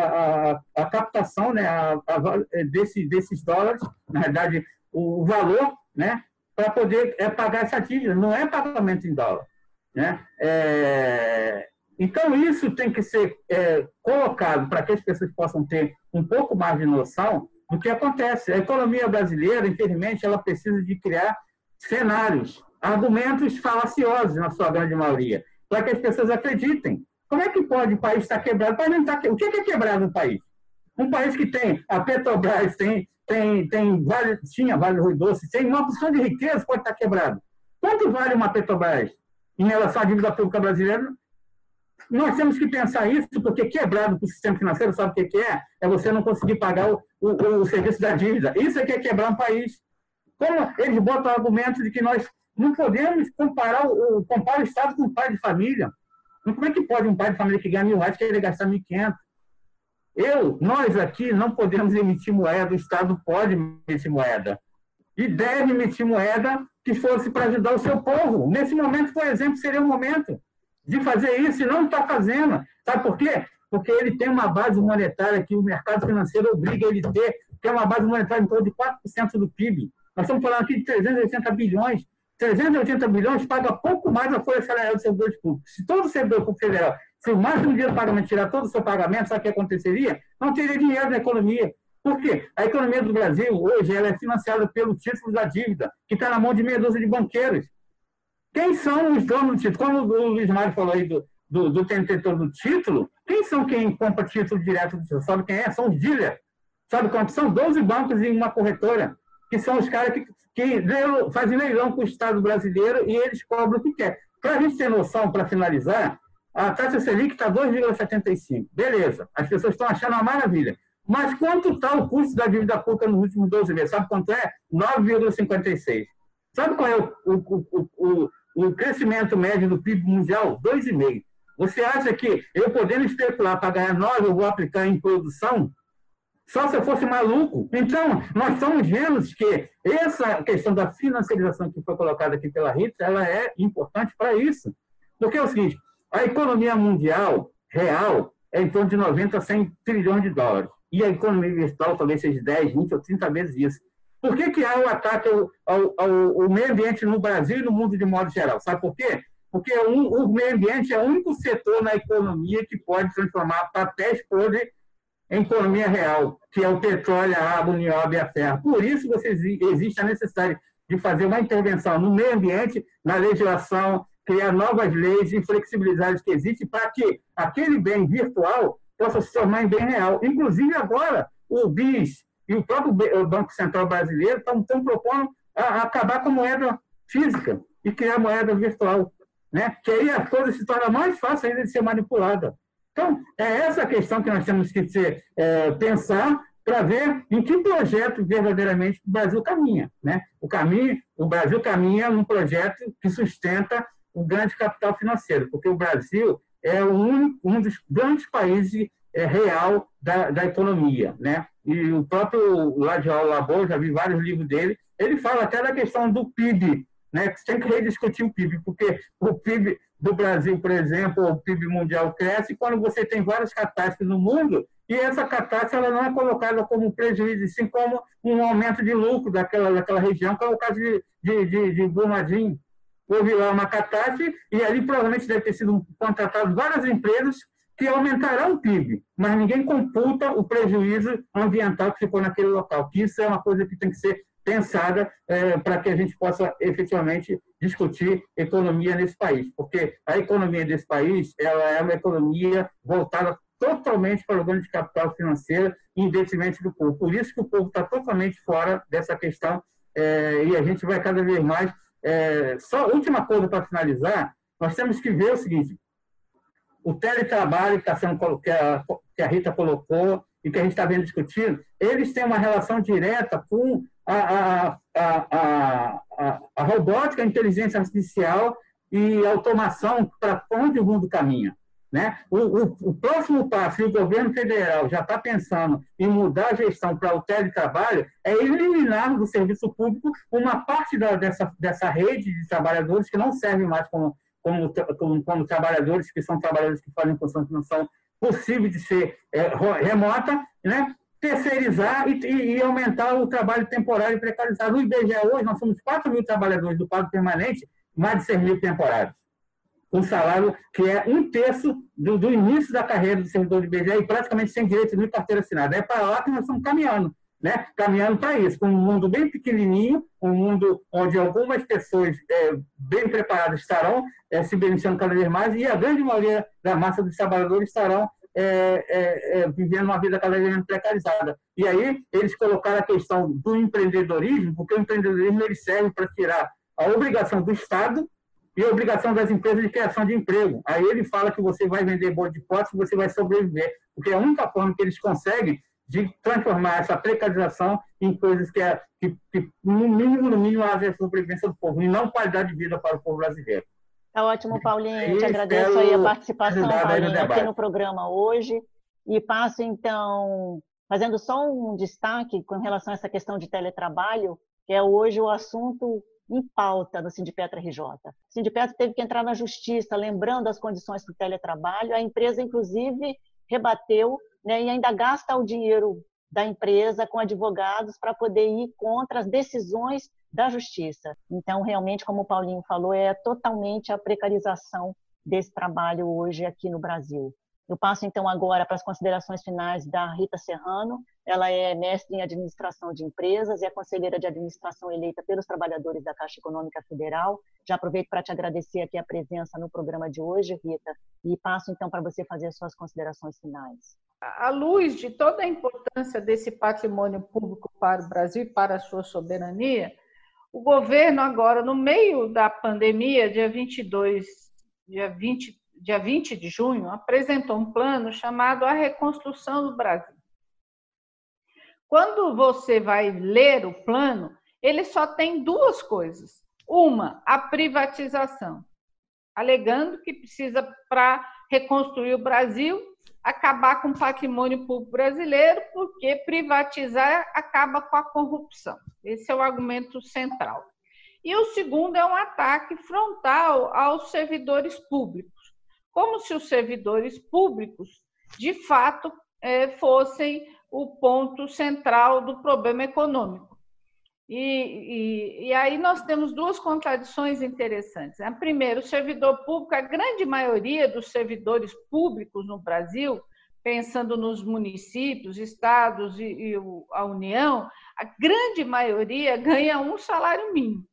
a, a captação né, a, a, desse, desses dólares, na verdade, o, o valor, né, para poder é, pagar essa dívida. Não é pagamento em dólar. Né? É, então, isso tem que ser é, colocado para que as pessoas possam ter um pouco mais de noção do que acontece. A economia brasileira, infelizmente, ela precisa de criar cenários, argumentos falaciosos, na sua grande maioria, para que as pessoas acreditem. Como é que pode o país estar quebrado? O, país não está... o que é quebrado no país? Um país que tem a Petrobras, tem, tem, tem vale, tinha Vale do Rio Doce, tem uma opção de riqueza, pode estar quebrado. Quanto vale uma Petrobras em relação à dívida pública brasileira? Nós temos que pensar isso, porque quebrado para o sistema financeiro, sabe o que é? É você não conseguir pagar o, o, o serviço da dívida. Isso é que é quebrar um país. Como eles botam o argumento de que nós não podemos comparar o, comparar o Estado com o pai de família. Como é que pode um pai de família que ganha mil reais querer gastar mil quinhentos? Eu, nós aqui não podemos emitir moeda, o Estado pode emitir moeda. E deve emitir moeda que fosse para ajudar o seu povo. Nesse momento, por exemplo, seria o momento de fazer isso e não está fazendo. Sabe por quê? Porque ele tem uma base monetária que o mercado financeiro obriga ele a ter, que é uma base monetária em torno de 4% do PIB. Nós estamos falando aqui de 380 bilhões. 380 bilhões paga pouco mais a folha salarial dos servidores públicos. Se todo servidor público federal, se o máximo de pagamento tirar todo o seu pagamento, sabe o que aconteceria? Não teria dinheiro na economia. Por quê? A economia do Brasil, hoje, ela é financiada pelo título da dívida, que está na mão de meia dúzia de banqueiros. Quem são os donos do título? Como o Luiz Mário falou aí do, do, do detentor do título, quem são quem compra título direto do título? Sabe quem é? São os dealers. Sabe quantos? São 12 bancos em uma corretora, que são os caras que, que fazem leilão com o Estado brasileiro e eles cobram o que quer. Para a gente ter noção, para finalizar, a taxa Selic está 2,75. Beleza, as pessoas estão achando uma maravilha. Mas quanto está o custo da dívida pública nos últimos 12 meses? Sabe quanto é? 9,56. Sabe qual é o, o, o, o crescimento médio do PIB mundial, 2,5%. Você acha que eu podendo especular para ganhar 9, eu vou aplicar em produção? Só se eu fosse maluco. Então, nós estamos vendo que essa questão da financiarização que foi colocada aqui pela Rita, ela é importante para isso. Porque é o seguinte, a economia mundial real é em torno de 90 a 100 trilhões de dólares. E a economia virtual talvez seja 10, 20 ou 30 vezes isso. Por que, que há o ataque ao, ao, ao, meio ambiente no Brasil e no mundo de modo geral? Sabe por quê? Porque é um, o meio ambiente é o único setor na economia que pode transformar papéis podres em economia real, que é o petróleo, a água, o nióbio e a ferro. Por isso você, existe a necessidade de fazer uma intervenção no meio ambiente, na legislação, criar novas leis e flexibilidades que existem para que aquele bem virtual possa se tornar em bem real. Inclusive, agora, o BIS e o próprio Banco Central Brasileiro estão, estão propondo acabar com a moeda física e criar moeda virtual. Né? Que aí a coisa se torna mais fácil ainda de ser manipulada. Então, é essa a questão que nós temos que ser, é, pensar para ver em que projeto verdadeiramente o Brasil caminha. Né? O, caminho, o Brasil caminha num projeto que sustenta o grande capital financeiro, porque o Brasil é um, um dos grandes países é, real da, da economia. Né? E o próprio Ladial Labor, já vi vários livros dele, ele fala até da questão do PIB, né? tem que rediscutir o PIB, porque o PIB do Brasil, por exemplo, o PIB mundial cresce quando você tem várias catástrofes no mundo e essa catástrofe ela não é colocada como prejuízo, sim como um aumento de lucro daquela, daquela região, que é o caso de, de, de, de Brumadinho. Houve lá uma catástrofe e ali provavelmente deve ter sido contratado várias empresas que aumentarão o PIB, mas ninguém computa o prejuízo ambiental que ficou naquele local. Que isso é uma coisa que tem que ser pensada é, para que a gente possa efetivamente discutir economia nesse país, porque a economia desse país ela é uma economia voltada totalmente para o ganho de capital financeiro e investimento do povo. Por isso que o povo está totalmente fora dessa questão é, e a gente vai cada vez mais. É, só última coisa para finalizar, nós temos que ver o seguinte: o teletrabalho que, que, a, que a Rita colocou e que a gente está vendo discutindo, eles têm uma relação direta com a, a, a, a, robótica, a inteligência artificial e automação para onde o mundo caminha. Né? O, o, o, próximo passo, e o governo federal já está pensando em mudar a gestão para o teletrabalho, é eliminar do serviço público uma parte da, dessa, dessa rede de trabalhadores que não servem mais como, como, como, como trabalhadores, que são trabalhadores que fazem função que não são possíveis de ser é, remota, né? terceirizar e, e, aumentar o trabalho temporário e precarizado. No IBGE hoje, nós somos 4 mil trabalhadores do quadro permanente, mais de 6 mil temporários. Um salário que é um terço do, do início da carreira do servidor do IBGE e praticamente sem direito de carteira assinada. É para lá que nós estamos caminhando. Né? caminhando para isso, com um mundo bem pequenininho, um mundo onde algumas pessoas é, bem preparadas estarão é, se beneficiando cada vez mais e a grande maioria da massa dos trabalhadores estarão é, é, é, vivendo uma vida cada vez menos precarizada. E aí eles colocaram a questão do empreendedorismo, porque o empreendedorismo ele serve para tirar a obrigação do Estado e a obrigação das empresas de criação de emprego. Aí ele fala que você vai vender bolo de pote você vai sobreviver, porque é a única forma que eles conseguem de transformar essa precarização em coisas que, é, que, que no mínimo, no mínimo, haja sobrevivência do povo, e não qualidade de vida para o povo brasileiro. Tá ótimo, Paulinho. Te agradeço aí a participação, Paulinho, aqui no programa hoje. E passo, então, fazendo só um destaque com relação a essa questão de teletrabalho, que é hoje o assunto em pauta no Sindipetra RJ. O Sindipetra teve que entrar na justiça, lembrando as condições do teletrabalho. A empresa, inclusive, rebateu né, e ainda gasta o dinheiro da empresa com advogados para poder ir contra as decisões da justiça. Então, realmente, como o Paulinho falou, é totalmente a precarização desse trabalho hoje aqui no Brasil. Eu passo então agora para as considerações finais da Rita Serrano. Ela é mestre em administração de empresas e é conselheira de administração eleita pelos trabalhadores da Caixa Econômica Federal. Já aproveito para te agradecer aqui a presença no programa de hoje, Rita, e passo então para você fazer as suas considerações finais. À luz de toda a importância desse patrimônio público para o Brasil e para a sua soberania, o governo agora, no meio da pandemia, dia 22, dia 20, dia 20 de junho, apresentou um plano chamado A Reconstrução do Brasil. Quando você vai ler o plano, ele só tem duas coisas. Uma, a privatização, alegando que precisa, para reconstruir o Brasil, acabar com o patrimônio público brasileiro, porque privatizar acaba com a corrupção. Esse é o argumento central. E o segundo é um ataque frontal aos servidores públicos, como se os servidores públicos, de fato, é, fossem o ponto central do problema econômico. E, e, e, aí nós temos duas contradições interessantes. A primeira, o servidor público, a grande maioria dos servidores públicos no Brasil, pensando nos municípios, estados e, e a União, a grande maioria ganha um salário mínimo,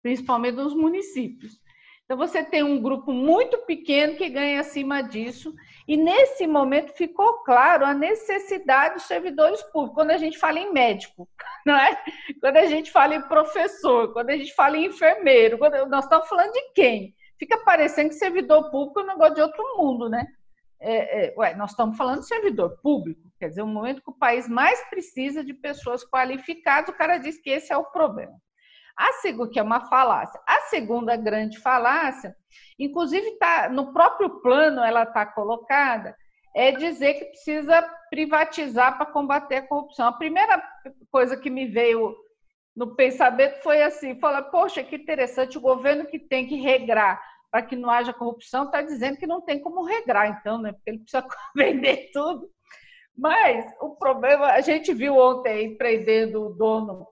principalmente nos municípios. Então, você tem um grupo muito pequeno que ganha acima disso, e nesse momento ficou claro a necessidade dos servidores públicos, quando a gente fala em médico, não é? quando a gente fala em professor, quando a gente fala em enfermeiro, nós estamos falando de quem? Fica parecendo que servidor público é um negócio de outro mundo, né? É, é, ué, nós estamos falando de servidor público, quer dizer, o momento que o país mais precisa de pessoas qualificadas, o cara diz que esse é o problema. A segunda, que é uma falácia. A segunda grande falácia, inclusive tá no próprio plano ela está colocada, é dizer que precisa privatizar para combater a corrupção. A primeira coisa que me veio no pensamento foi assim, falar, poxa, que interessante, o governo que tem que regrar para que não haja corrupção está dizendo que não tem como regrar, então, né? Porque ele precisa vender tudo. Mas o problema, a gente viu ontem prendendo o dono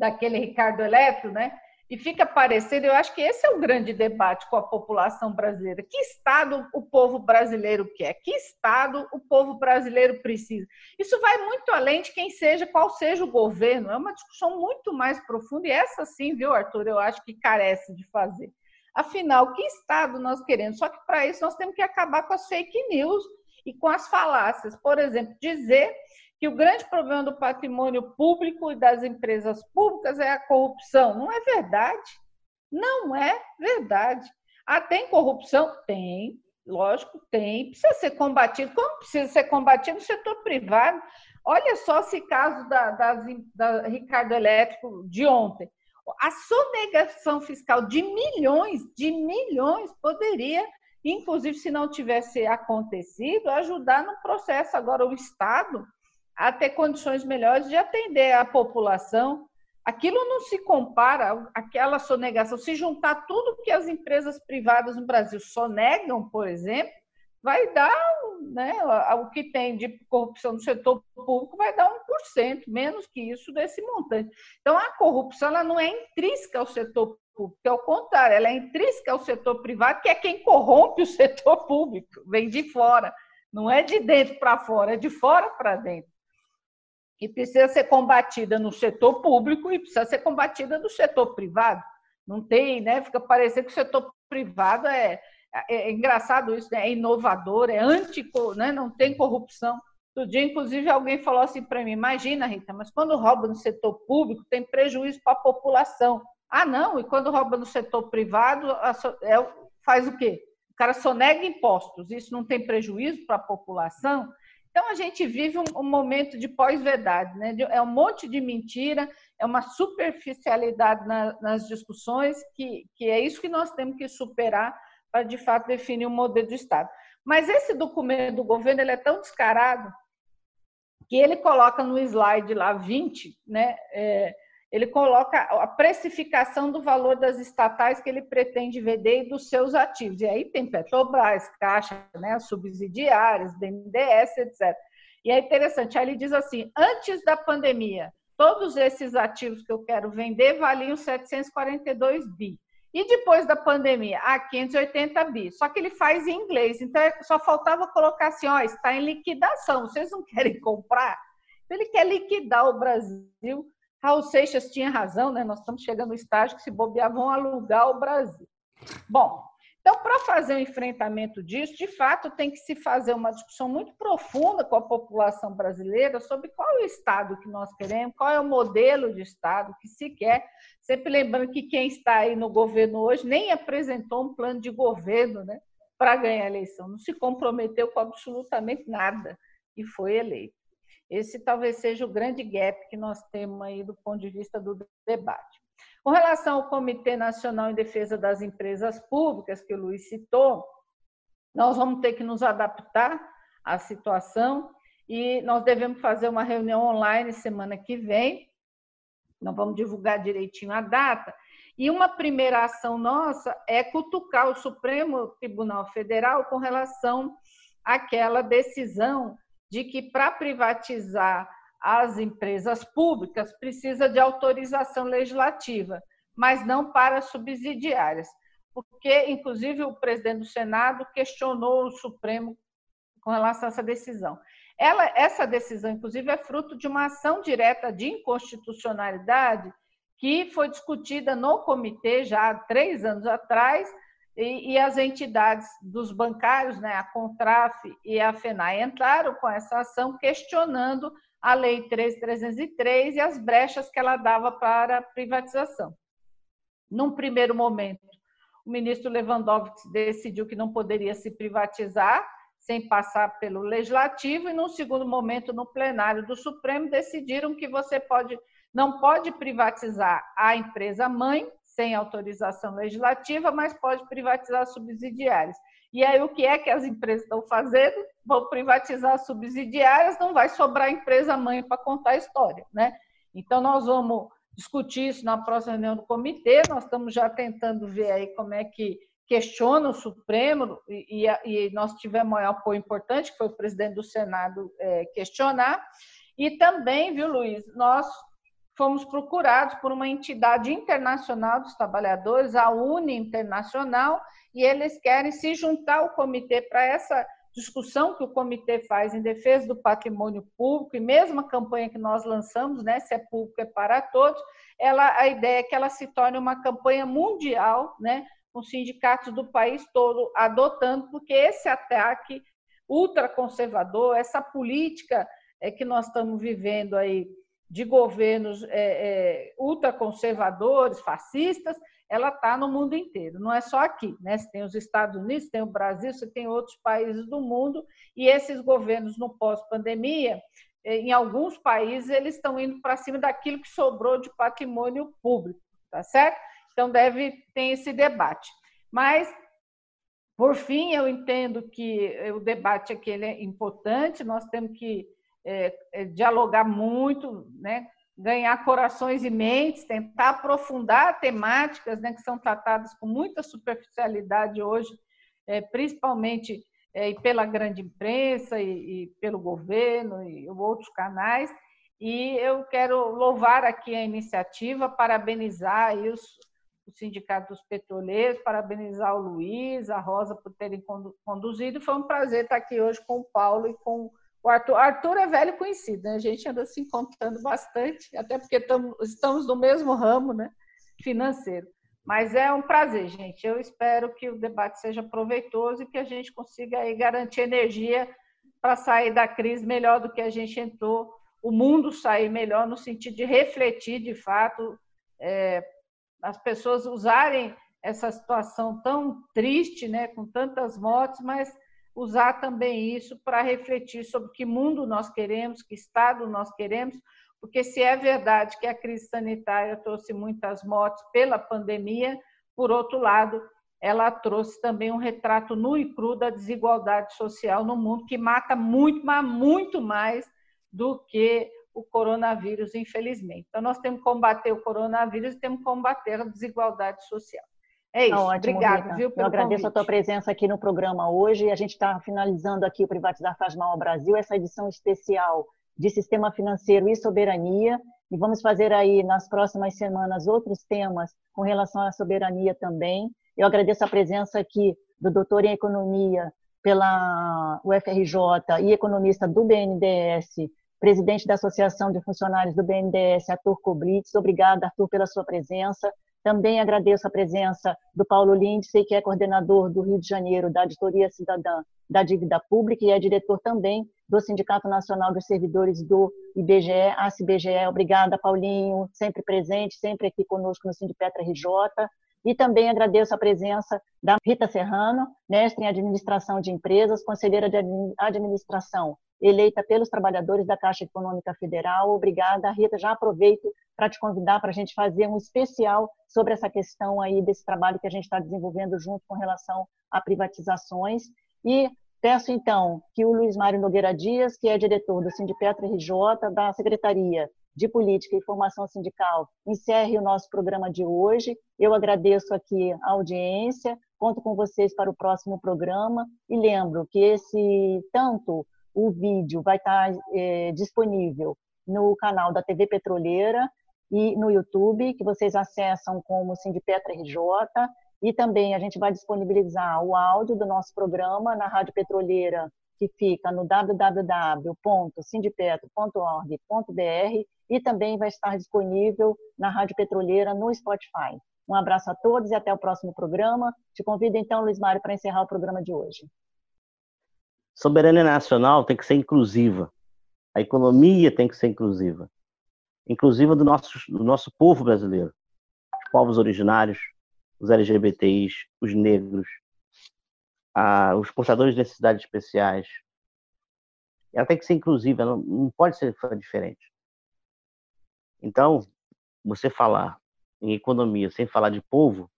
daquele Ricardo Eletro, né? E fica parecendo, eu acho que esse é o grande debate com a população brasileira. Que Estado o povo brasileiro quer? Que Estado o povo brasileiro precisa? Isso vai muito além de quem seja, qual seja o governo. É uma discussão muito mais profunda e essa sim, viu, Arthur, eu acho que carece de fazer. Afinal, que Estado nós queremos? Só que para isso nós temos que acabar com as fake news e com as falácias. Por exemplo, dizer que o grande problema do patrimônio público e das empresas públicas é a corrupção. Não é verdade. Não é verdade. Ah, tem corrupção? Tem, lógico, tem. Precisa ser combatido. Como precisa ser combatido no setor privado? Olha só esse caso da, da, da Ricardo Elétrico de ontem. A sonegação fiscal de milhões, de milhões, poderia, inclusive se não tivesse acontecido, ajudar no processo. Agora, o Estado a ter condições melhores de atender a população. Aquilo não se compara àquela sonegação. Se juntar tudo que as empresas privadas no Brasil sonegam, por exemplo, vai dar né, o que tem de corrupção no setor público, vai dar 1%, menos que isso desse montante. Então, a corrupção ela não é intrínseca ao setor público, é o contrário, ela é intrínseca ao setor privado, que é quem corrompe o setor público, vem de fora. Não é de dentro para fora, é de fora para dentro e precisa ser combatida no setor público e precisa ser combatida no setor privado. Não tem, né? Fica parecendo que o setor privado é, é, é engraçado isso, né? é inovador, é anti, né? não tem corrupção. Outro dia, inclusive, alguém falou assim para mim: imagina, Rita, mas quando rouba no setor público tem prejuízo para a população. Ah, não, e quando rouba no setor privado, é, faz o quê? O cara sonega impostos, isso não tem prejuízo para a população? Então, a gente vive um, um momento de pós-verdade, né? é um monte de mentira, é uma superficialidade na, nas discussões, que, que é isso que nós temos que superar para, de fato, definir o um modelo de Estado. Mas esse documento do governo ele é tão descarado que ele coloca no slide lá 20, né? É, ele coloca a precificação do valor das estatais que ele pretende vender e dos seus ativos. E aí tem Petrobras, Caixa, né, subsidiárias, BNDES, etc. E é interessante, aí ele diz assim, antes da pandemia, todos esses ativos que eu quero vender valiam 742 bi. E depois da pandemia, a ah, 580 bi. Só que ele faz em inglês, então é, só faltava colocar assim, ó, está em liquidação, vocês não querem comprar? Então, ele quer liquidar o Brasil Raul Seixas tinha razão, né? Nós estamos chegando no estágio que se bobear vão alugar o Brasil. Bom, então, para fazer o um enfrentamento disso, de fato, tem que se fazer uma discussão muito profunda com a população brasileira sobre qual é o Estado que nós queremos, qual é o modelo de Estado que se quer. Sempre lembrando que quem está aí no governo hoje nem apresentou um plano de governo né, para ganhar a eleição, não se comprometeu com absolutamente nada e foi eleito. Esse talvez seja o grande gap que nós temos aí do ponto de vista do debate. Com relação ao Comitê Nacional em Defesa das Empresas Públicas, que o Luiz citou, Nós vamos ter que nos adaptar à situação e nós devemos fazer uma reunião online semana que vem. Não vamos divulgar direitinho a data. E uma primeira ação nossa é cutucar o Supremo Tribunal Federal com relação àquela decisão de que para privatizar as empresas públicas precisa de autorização legislativa, mas não para subsidiárias. Porque, inclusive, o presidente do Senado questionou o Supremo com relação a essa decisão. Ela, essa decisão, inclusive, é fruto de uma ação direta de inconstitucionalidade que foi discutida no comitê já há três anos atrás, e, e, as entidades dos bancários, né, a Contraf e a FENAI, entraram com essa ação questionando a Lei 13.303 e as brechas que ela dava para privatização. Num primeiro momento, o ministro Lewandowski decidiu que não poderia se privatizar sem passar pelo legislativo e num segundo momento no plenário do Supremo decidiram que você pode não pode privatizar a empresa mãe sem autorização legislativa, mas pode privatizar subsidiárias. E aí, o que é que as empresas estão fazendo? Vão privatizar subsidiárias, não vai sobrar empresa mãe para contar a história, né? Então, nós vamos discutir isso na próxima reunião do comitê, nós estamos já tentando ver aí como é que questiona o Supremo, e, e nós tivemos um apoio importante, que foi o presidente do Senado é, questionar, e também, viu, Luiz, nós fomos procurados por uma entidade internacional dos trabalhadores, a Uni Internacional, e eles querem se juntar ao comitê para essa discussão que o comitê faz em defesa do patrimônio público, e mesmo a campanha que nós lançamos, né, se é público é para todos, ela, a ideia é que ela se torne uma campanha mundial, né, com sindicatos do país todo adotando, porque esse ataque ultraconservador, essa política é, que nós estamos vivendo aí de governos é, é, ultraconservadores, fascistas, ela está no mundo inteiro, não é só aqui. Né? Você tem os Estados Unidos, tem o Brasil, você tem outros países do mundo, e esses governos no pós-pandemia, é, em alguns países, eles estão indo para cima daquilo que sobrou de patrimônio público, tá certo? Então, deve ter esse debate. Mas, por fim, eu entendo que o debate aqui é importante, nós temos que é, é, dialogar muito, né? ganhar corações e mentes, tentar aprofundar temáticas né, que são tratadas com muita superficialidade hoje, é, principalmente é, pela grande imprensa e, e, pelo governo e outros canais. E eu quero louvar aqui a iniciativa, parabenizar os, os sindicatos petroleiros, parabenizar o Luiz, a Rosa por terem conduzido. Foi um prazer estar aqui hoje com o Paulo e com o Arthur, Arthur é velho conhecido, né? A gente anda se encontrando bastante, até porque tamo, estamos no mesmo ramo, né? Financeiro. Mas é um prazer, gente. Eu espero que o debate seja proveitoso e que a gente consiga aí garantir energia para sair da crise melhor do que a gente entrou, o mundo sair melhor no sentido de refletir de fato, é, as pessoas usarem essa situação tão triste, né, com tantas mortes, mas usar também isso para refletir sobre que mundo nós queremos, que estado nós queremos, porque se é verdade que a crise sanitária trouxe muitas mortes pela pandemia, por outro lado, ela trouxe também um retrato nu e cru da desigualdade social no mundo, que mata muito, mas muito mais do que o coronavírus, infelizmente. Então, nós temos que combater o coronavírus e temos que combater a desigualdade social. É isso. Ótimo, Obrigada, viu, Eu agradeço convite. a tua presença aqui no programa hoje. A gente está finalizando aqui o Privatizar Faz Mal ao Brasil, essa edição especial de Sistema Financeiro e Soberania. E vamos fazer aí nas próximas semanas outros temas com relação à soberania também. Eu agradeço a presença aqui do doutor em Economia pela UFRJ e economista do BNDES, presidente da Associação de Funcionários do BNDES, Arthur Koblitz. Obrigada, Arthur, pela sua presença. Também agradeço a presença do Paulo Lindsay, que é coordenador do Rio de Janeiro da Auditoria Cidadã da Dívida Pública e é diretor também do Sindicato Nacional dos Servidores do IBGE, ACBGE. Obrigada, Paulinho, sempre presente, sempre aqui conosco no Sindipetra RJ. E também agradeço a presença da Rita Serrano, mestre em Administração de Empresas, conselheira de Administração eleita pelos trabalhadores da Caixa Econômica Federal. Obrigada, Rita. Já aproveito para te convidar para a gente fazer um especial sobre essa questão aí desse trabalho que a gente está desenvolvendo junto com relação a privatizações. E peço, então, que o Luiz Mário Nogueira Dias, que é diretor do Sindipetra RJ, da Secretaria de Política e Formação Sindical, encerre o nosso programa de hoje. Eu agradeço aqui a audiência, conto com vocês para o próximo programa e lembro que esse tanto o vídeo vai estar é, disponível no canal da TV Petroleira e no YouTube, que vocês acessam como Sindipetra RJ, e também a gente vai disponibilizar o áudio do nosso programa na Rádio Petroleira, que fica no www.sindipetro.org.br e também vai estar disponível na Rádio Petroleira no Spotify. Um abraço a todos e até o próximo programa. Te convido então, Luiz Mário, para encerrar o programa de hoje. Soberania nacional tem que ser inclusiva. A economia tem que ser inclusiva. Inclusiva do nosso, do nosso povo brasileiro. Os povos originários, os LGBTIs, os negros, a, os portadores de necessidades especiais. Ela tem que ser inclusiva, não, não pode ser diferente. Então, você falar em economia sem falar de povo,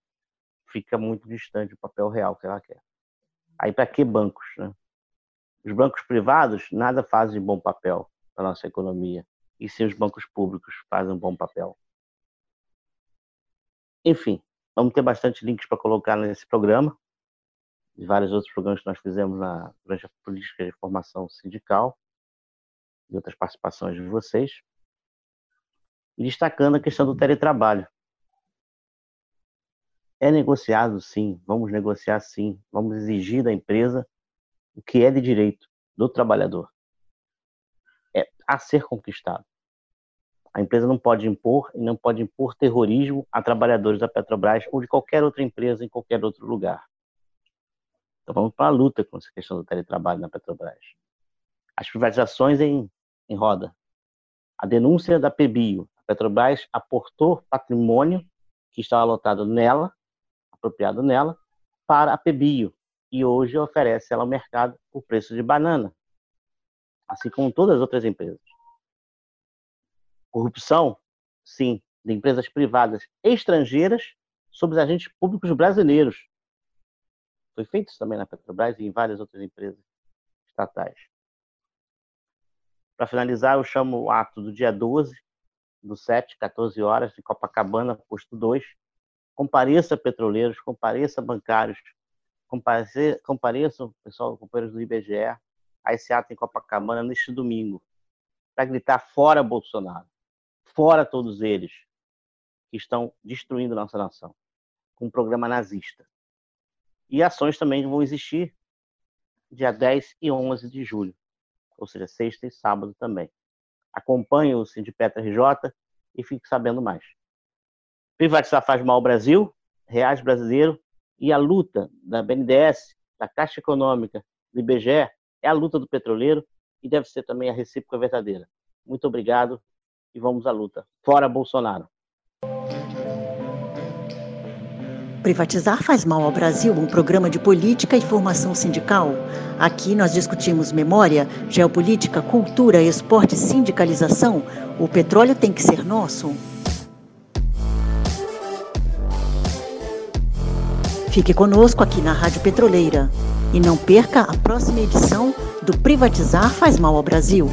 fica muito distante do papel real que ela quer. Aí, para que bancos? Né? Os bancos privados nada fazem bom papel para a nossa economia, e sim os bancos públicos fazem um bom papel. Enfim, vamos ter bastante links para colocar nesse programa, e vários outros programas que nós fizemos na, durante a política de formação sindical, e outras participações de vocês e destacando a questão do teletrabalho. É negociado sim, vamos negociar sim, vamos exigir da empresa o que é de direito do trabalhador. É a ser conquistado. A empresa não pode impor e não pode impor terrorismo a trabalhadores da Petrobras ou de qualquer outra empresa em qualquer outro lugar. Então vamos para a luta com essa questão do teletrabalho na Petrobras. As privatizações em, em roda. A denúncia da PBio, Petrobras aportou patrimônio que estava alotado nela, apropriado nela, para a PBio, e hoje oferece ela ao mercado por preço de banana, assim como todas as outras empresas. Corrupção, sim, de empresas privadas estrangeiras sobre os agentes públicos brasileiros. Foi feito isso também na Petrobras e em várias outras empresas estatais. Para finalizar, eu chamo o ato do dia 12, do 7, 14 horas, em Copacabana, posto 2. Compareça, petroleiros, compareça, bancários, compareça, compareçam, pessoal, companheiros do IBGE, a esse ato em Copacabana neste domingo, para gritar fora Bolsonaro, fora todos eles que estão destruindo nossa nação, com um programa nazista. E ações também vão existir dia 10 e 11 de julho, ou seja, sexta e sábado também acompanhe o Sindipetra RJ e fique sabendo mais. Privatizar faz mal ao Brasil, reais brasileiro, e a luta da BNDES, da Caixa Econômica, do IBGE, é a luta do petroleiro e deve ser também a recíproca verdadeira. Muito obrigado e vamos à luta. Fora Bolsonaro! Privatizar faz mal ao Brasil, um programa de política e formação sindical. Aqui nós discutimos memória, geopolítica, cultura, esporte, sindicalização. O petróleo tem que ser nosso. Fique conosco aqui na Rádio Petroleira e não perca a próxima edição do Privatizar faz mal ao Brasil.